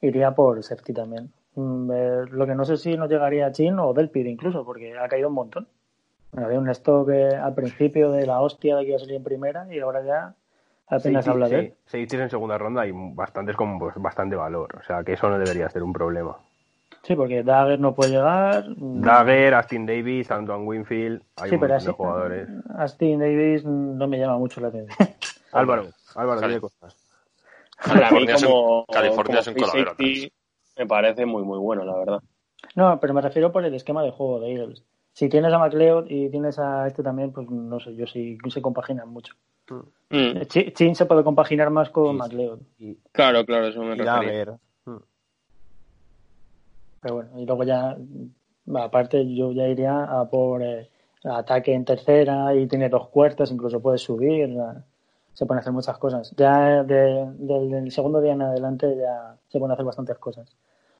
iría por safety también. Mm, eh, lo que no sé si nos llegaría a Chin o Delpid incluso, porque ha caído un montón. Había un stock eh, al principio de la hostia de que iba a salir en primera y ahora ya apenas Safety- habla de él. sí, en segunda ronda y bastantes con pues, bastante valor. O sea, que eso no debería ser un problema. Sí, porque Dagger no puede llegar. mm, Dagger, Austin Davis, Antoine Winfield, hay Sí, un pero así, de jugadores. Austin Davis no me llama mucho la atención. Álvaro, Álvaro, dile cosas. California es un- como, California como es un free coladero safety me parece muy, muy bueno, la verdad. No, pero me refiero por el esquema de juego de Eagles. Si tienes a McLeod y tienes a este también, pues no sé, yo sí se compaginan mucho. Mm. Ch- Chin se puede compaginar más con McLeod. Claro, claro, eso me. Dagger. Pero bueno, y luego ya, aparte, yo ya iría a por eh, ataque en tercera y tiene dos cuartas, incluso puedes subir. se pueden hacer muchas cosas. Ya de- del, del segundo día en adelante ya se pueden hacer bastantes cosas.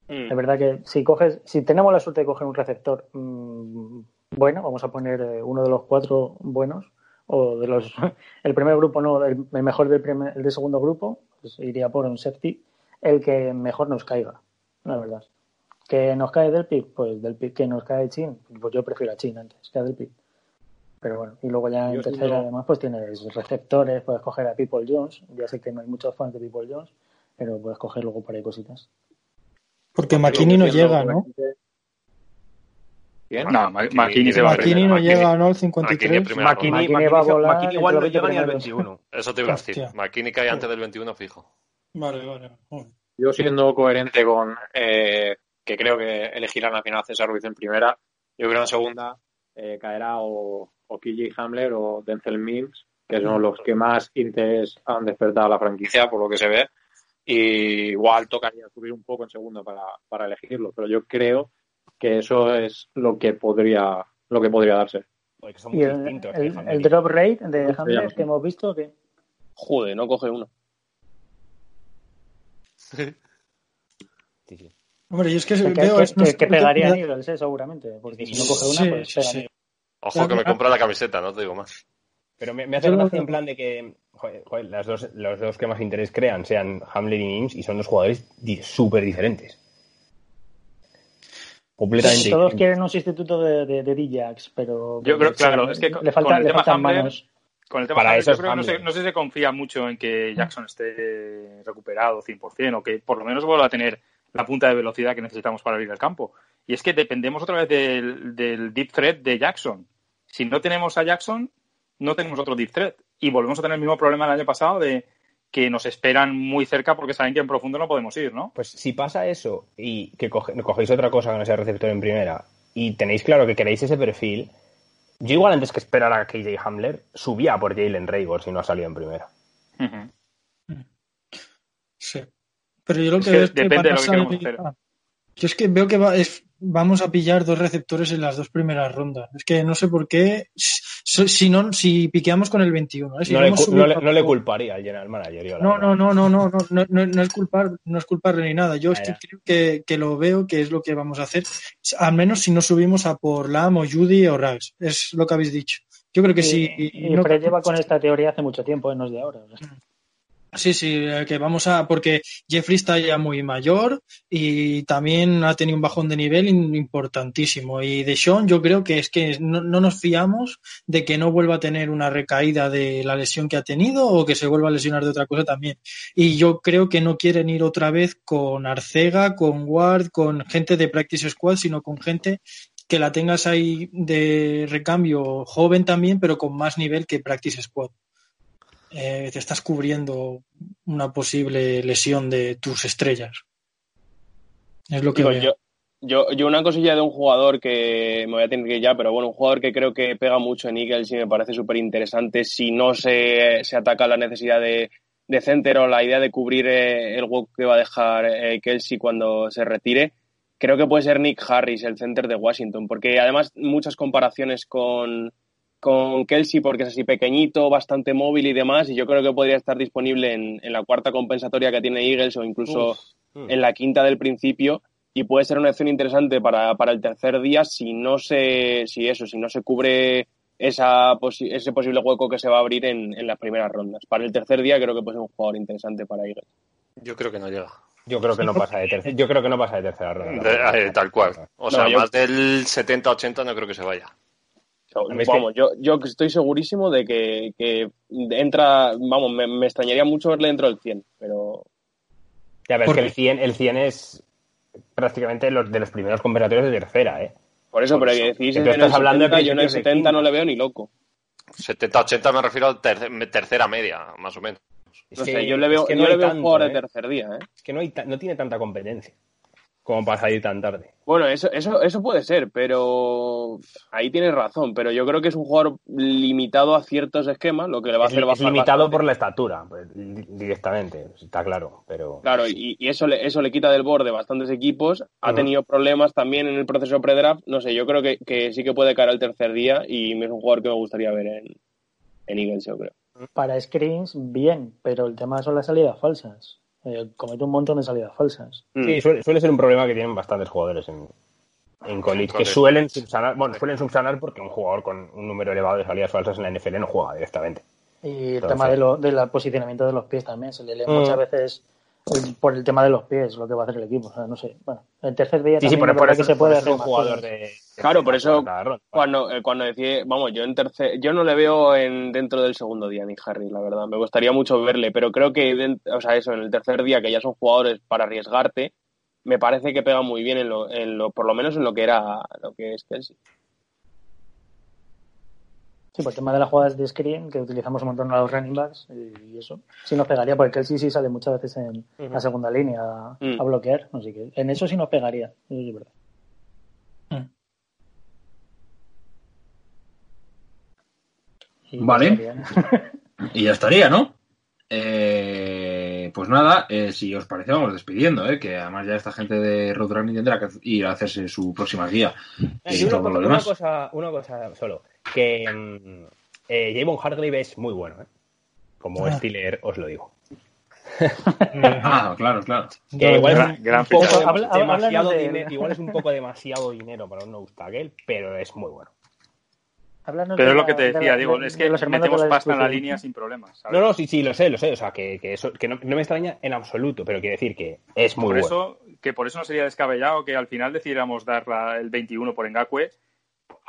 Mm. Es verdad que si coges, si tenemos la suerte de coger un receptor mm, bueno, vamos a poner eh, uno de los cuatro buenos, o de los el primer grupo no, el, el mejor del primer, el del segundo grupo, pues iría por un safety, el que mejor nos caiga, la verdad. Que nos cae del pick, pues del pick que nos cae Chin, pues yo prefiero a Chin antes que a del pick. Pero bueno, y luego ya en Yo tercera además pues tienes receptores, puedes coger a People Jones, ya sé que no hay muchos fans de People Jones, pero puedes coger luego por ahí cositas. Porque McKinney no llega, ¿no? ¿Quién? No, McKinney se va a McKinney no llega, ¿no? Al 53. primera ronda. McKinney, McKinney va a volar McKinney igual no 20 llega ni al primeros. 21. Eso te iba a decir. Hostia. McKinney cae antes del 21 fijo. Vale, vale. Yo siendo coherente con eh, que creo que elegirán al final César Ruiz en primera, yo creo en segunda eh, caerá o, o KJ Hamler o Denzel Mills que son los que más interés han despertado a la franquicia, por lo que se ve. Y igual tocaría subir un poco en segundo para, para elegirlo, pero yo creo que eso es lo que podría, lo que podría darse. ¿Y el, el- el drop rate de Hamlet que hemos visto? que Joder, no coge uno. Hombre, yo es que, que, veo que- es- que- que pegaría a Eagles, eh, seguramente, porque si no coge Sí, una, pues sí, pega. sí. Ojo que me compra la camiseta, no te digo más. Pero me, me hace gracia en plan de que joder, joder, las dos, los dos que más interés crean sean Hamler y Mims y son dos jugadores di- súper diferentes. Completamente. Todos quieren un sustituto de, de, de D-Jax, pero Yo creo, claro, es que con, le, falta, con el le faltan Hamler, manos. con el tema Para Hamler, eso yo es creo que no se, no sé si se confía mucho en que Jackson esté recuperado 100% o que por lo menos vuelva a tener la punta de velocidad que necesitamos para abrir el campo. Y es que dependemos otra vez del, del deep threat de Jackson. Si no tenemos a Jackson, no tenemos otro deep threat. Y volvemos a tener el mismo problema del año pasado de que nos esperan muy cerca porque saben que en profundo no podemos ir, ¿no? Pues si pasa eso y que coge- cogéis otra cosa que no sea receptor en primera y tenéis claro que queréis ese perfil, yo igual antes que esperar a KJ Hamler, subía por Jalen Raygor si no ha salido en primera. Sí. Pero yo lo Es que que veo es que depende de lo que queramos salir- hacer. Yo es que veo que va- es- vamos a pillar dos receptores en las dos primeras rondas. Es que no sé por qué. Si, si no, si piqueamos con el 21. ¿eh? Si no, le, no no culparía al general manager. yo, No, no, no, no, no, no, no, no, no es culpar, no es culparle ni nada. Yo es Ah, que ya. creo que, que lo veo que es lo que vamos a hacer. Al menos si no subimos a por Lam o Judy o Rags. Es lo que habéis dicho. Yo creo que sí. Y, no- Fred lleva con esta teoría hace mucho tiempo, eh, no es de ahora. Sí, sí, eh, que vamos a. Porque Jeffrey está ya muy mayor y también ha tenido un bajón de nivel importantísimo. Y de Sean, yo creo que es que no, no nos fiamos de que no vuelva a tener una recaída de la lesión que ha tenido o que se vuelva a lesionar de otra cosa también. Y yo creo que no quieren ir otra vez con Arcega, con Ward, con gente de Practice Squad, sino con gente que la tengas ahí de recambio joven también, pero con más nivel que Practice Squad eh, te estás cubriendo una posible lesión de tus estrellas. Es lo que Digo, yo, yo, yo una cosilla de un jugador que me voy a tener que ir ya, pero bueno, un jugador que creo que pega mucho en Eagles y me parece súper interesante si no se, se ataca la necesidad de, de center o la idea de cubrir eh, el hueco que va a dejar eh, Kelsey cuando se retire. Creo que puede ser Nick Harris, el center de Washington, porque además muchas comparaciones con, con Kelsey porque es así pequeñito, bastante móvil y demás, y yo creo que podría estar disponible en, en la cuarta compensatoria que tiene Eagles o incluso en la quinta del principio y puede ser una opción interesante para, para el tercer día si no se si eso si no se cubre esa posi- ese posible hueco que se va a abrir en, en las primeras rondas para el tercer día creo que puede ser un jugador interesante para Eagles Yo creo que no llega. Yo creo que no pasa de tercera, yo creo que no pasa de tercera ronda. De- eh, tal cual. O sea, yo- más del 70-80 no creo que se vaya. Es vamos yo, yo estoy segurísimo de que, que entra vamos me, me extrañaría mucho verle dentro del 100 pero Ya ves ¿Por que el 100, el 100 es prácticamente los, de los primeros conversatorios de tercera, ¿eh? por eso Por pero eso. que decís Que en el estás hablando de 70, yo en el principios de 70 no le veo ni loco 70-80 me refiero a ter- tercera media, más o menos. no sé yo le veo, es que yo no le veo un tanto, jugador ¿eh? de tercer día ¿eh? Es que no, hay no tiene tanta competencia como para salir tan tarde. Bueno, eso, eso, eso puede ser, pero ahí tienes razón. Pero yo creo que es un jugador limitado a ciertos esquemas, lo que le va a Es, hacer es bajar limitado bastante. por la estatura, pues, di- directamente, está claro, pero... Claro, y, y eso, le, eso le quita del borde bastantes equipos. Ha tenido problemas también en el proceso pre-draft. No sé, yo creo que, que sí que puede caer al tercer día y es un jugador que me gustaría ver en, en Eagles, yo creo. Para screens, bien, pero el tema son las salidas falsas. Eh, comete un montón de salidas falsas. Mm. Sí, suele, suele ser un problema que tienen bastantes jugadores en, en college, que suelen subsanar, bueno, suelen subsanar porque un jugador con un número elevado de salidas falsas en la NFL no juega directamente. Y el Entonces- tema de lo, del posicionamiento de los pies también. Se le lee Mm. muchas veces por el tema de los pies lo que va a hacer el equipo. O sea, no sé. Bueno, el tercer día Sí, sí, también por, eso, que se puede hacer un jugador de... Claro, por eso cuando, eh, cuando decía, vamos, yo en tercer, yo no le veo en dentro del segundo día ni Harry, la verdad. Me gustaría mucho verle, pero creo que, o sea, eso, en el tercer día, que ya son jugadores para arriesgarte, me parece que pega muy bien en lo, en lo, por lo menos en lo que era, lo que es Kelsey. Sí, por el tema de las jugadas de screen, que utilizamos un montón a los running backs y eso. Sí nos pegaría, porque el sí sí sale muchas veces en la segunda línea a, Mm. a bloquear. Así que en eso sí nos pegaría. Eso sí es verdad. Y Vale. ya estaría, ¿no? Y ya estaría, ¿no? Eh, pues nada, eh, si os parece, vamos despidiendo, ¿eh? que además ya esta gente de Roadrunning tendrá que ir a hacerse su próxima guía Eh, y una, todo cosa, lo una demás. cosa- una cosa solo, que mm, eh, Javon Hargrave es muy bueno, ¿eh? Como Ah. Steeler os lo digo. Ah, claro, claro. Que igual Gran- es un gran poco Habla- demasiado de- dinero, igual es un poco demasiado dinero para un nose tackle, pero es muy bueno. Pero de es lo la- que te de decía, la- digo, de- es de que los de metemos pasta en la línea sin problemas. ¿sabes? No, no, sí, sí, lo sé, lo sé, o sea, que, que eso que no, no me extraña en absoluto, pero quiero decir que es muy por bueno. eso, que por eso no sería descabellado que al final decidiéramos dar la- el 21 por Ngakwe,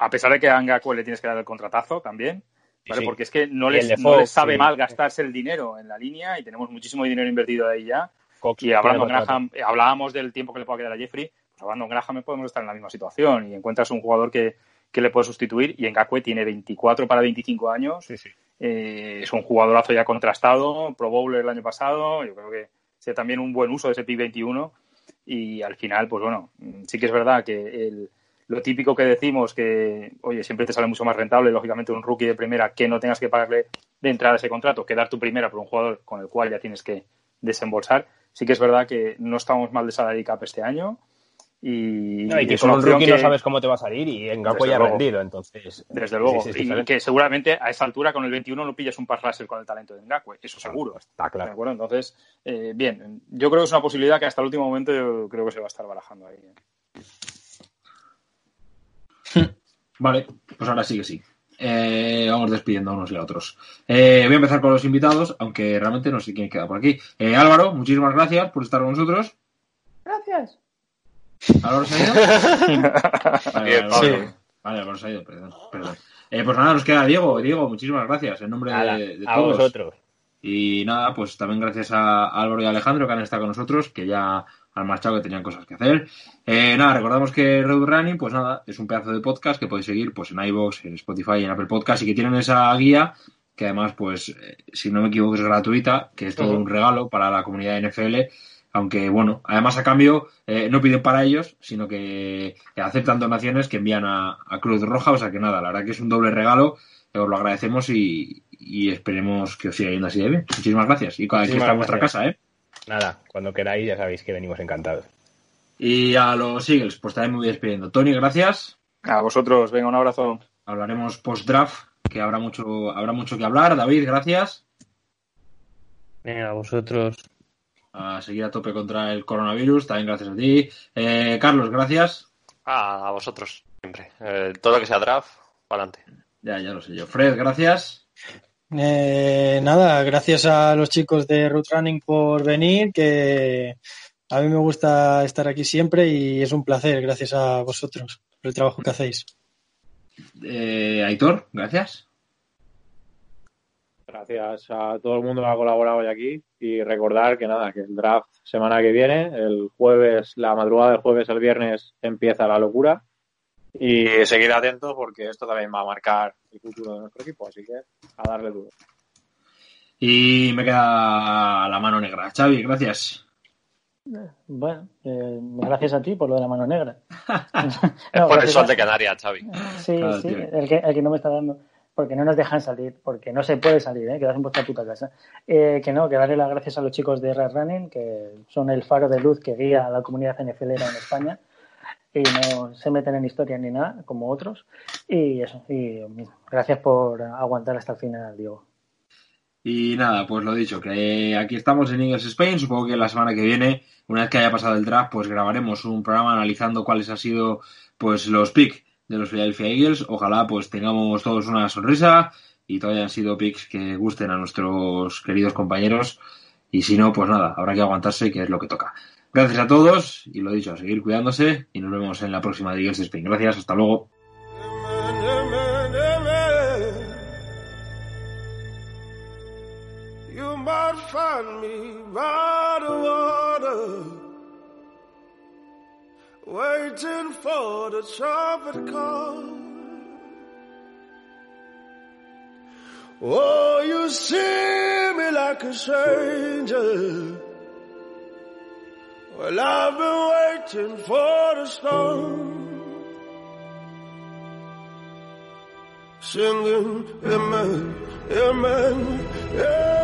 a pesar de que a Ngakwe le tienes que dar el contratazo también, ¿vale? Sí. porque es que no les, no les sabe sí. mal gastarse el dinero en la línea y tenemos muchísimo dinero invertido ahí ya. Cox Y hablando. Graham, eh, hablábamos del tiempo que le pueda quedar a Jeffrey, pues hablando Graham podemos estar en la misma situación y encuentras un jugador que, que le puede sustituir y Ngakwe tiene 24 para 25 años, Eh, es un jugadorazo ya contrastado, Pro Bowler el año pasado, yo creo que sea también un buen uso de ese pick 21 y al final, pues bueno, mm, sí que es verdad que el- lo típico que decimos que, oye, siempre te sale mucho más rentable, lógicamente, un rookie de primera que no tengas que pagarle de entrada ese contrato que dar tu primera por un jugador con el cual ya tienes que desembolsar. Sí que es verdad que no estamos mal de salary cap este año y, No, y que con un rookie que- no sabes cómo te va a salir y en Gapo ya ha rendido, entonces. Desde luego. Sí, sí, es y que seguramente a esa altura con el 21 no pillas un pass rusher con el talento de Ngakwe, eso seguro. Está claro. ¿De acuerdo? Entonces, eh, bien, yo creo que es una posibilidad que hasta el último momento yo creo que se va a estar barajando ahí. ¿eh? Vale, pues ahora sí que sí. Eh, vamos despidiendo a unos y a otros. Eh, voy a empezar con los invitados, aunque realmente no sé quién queda por aquí. Eh, Álvaro, muchísimas gracias por estar con nosotros. Gracias. ¿Álvaro se ha ido? Vale, Bien, vale, Álvaro se ha ido, perdón. perdón. Eh, pues nada, nos queda Diego. Diego, muchísimas gracias en nombre de, de a todos. vosotros. Y nada, pues también gracias a Álvaro y a Alejandro que han estado con nosotros, que ya han marchado, que tenían cosas que hacer. Eh, nada, recordamos que Road Running, pues nada, es un pedazo de podcast que podéis seguir pues en iVoox, en Spotify en Apple Podcast y que tienen esa guía que además, pues, eh, si no me equivoco, es gratuita, que es todo un regalo para la comunidad de NFL. Aunque, bueno, además a cambio eh, no piden para ellos, sino que, aceptan donaciones que envían a, a Cruz Roja. O sea que nada, la verdad que es un doble regalo. Os lo agradecemos y, y esperemos que os siga yendo así de bien. Muchísimas gracias. Y aquí está vuestra casa, ¿eh? Nada, cuando queráis ya sabéis que venimos encantados. Y a los Eagles, pues también me voy despidiendo. Tony, gracias. A vosotros, venga, un abrazo. Hablaremos post-draft, que habrá mucho, habrá mucho que hablar. David, gracias. Venga, a vosotros. A seguir a tope contra el coronavirus, también gracias a ti. Eh, Carlos, gracias. Ah, a vosotros, siempre. Eh, todo lo que sea draft, para adelante. Ya, ya lo sé yo. Fred, gracias. Eh, nada, gracias a los chicos de Root Running por venir, que a mí me gusta estar aquí siempre y es un placer, gracias a vosotros por el trabajo que hacéis. Eh, Aitor, gracias. Gracias a todo el mundo que ha colaborado hoy aquí y recordar que nada, que el draft semana que viene, el jueves, la madrugada del jueves al viernes empieza la locura y seguir atentos porque esto también va a marcar el futuro de nuestro equipo, así que a darle duro. Y me queda la mano negra. Xavi, gracias. Bueno, eh, gracias a ti por lo de la mano negra. Es No, por el sol a- de Canarias, Xavi. Sí, Claro, sí, el que, el que no me está dando. Porque no nos dejan salir, porque no se puede salir, ¿eh? quedas en vuestra puta casa. Eh, que no, que darle las gracias a los chicos de Red Running, que son el faro de luz que guía a la comunidad NFLera en España y no se meten en historia ni nada, como otros. Y eso, y gracias por aguantar hasta el final, Diego. Y nada, pues lo dicho, que aquí estamos en Eagles Spain. Supongo que la semana que viene, una vez que haya pasado el draft, pues grabaremos un programa analizando cuáles han sido pues los picks de los Philadelphia Eagles. Ojalá pues tengamos todos una sonrisa y todos hayan sido picks que gusten a nuestros queridos compañeros. Y si no, pues nada, habrá que aguantarse, que es lo que toca. Gracias a todos y lo dicho, a seguir cuidándose y nos vemos en la próxima de Spain. Gracias, hasta luego. Waiting for the trumpet call. Oh, you see me like a stranger. Well, I've been waiting for the storm, singing, Amen, Amen, man.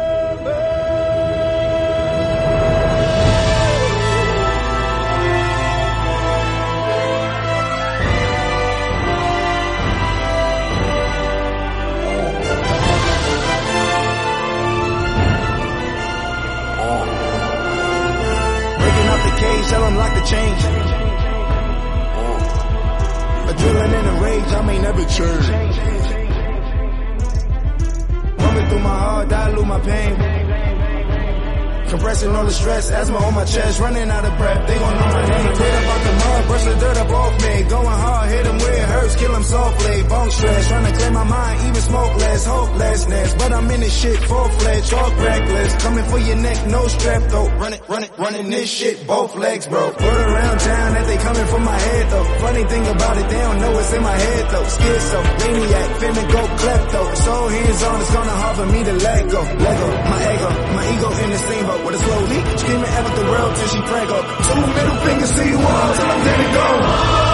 Rage, I may never change. Coming through my heart, dilute my pain. Compressing all the stress, asthma on my chest, running out of breath. They gon' know my name. Clear up out the mud, brush the dirt up off me. Going hard, hit 'em where it hurts, kill 'em softly. Bone stress, trying to clear my mind, even smoke less, hopelessness. But I'm in this shit, full fledged, talk reckless. Coming for your neck, no strap though. Run it, run it, running this shit, both legs, bro. Word around town that they coming for my head though. Funny thing about it, they don't know it's in my head though. Schizo, maniac, finna go klepto. So hands on, it's gonna for me to let go. Lego, my ego, my ego in the steamboat with a slow leak. Screaming at the world till she prank up. Two middle fingers to you all till I'm dead and gone.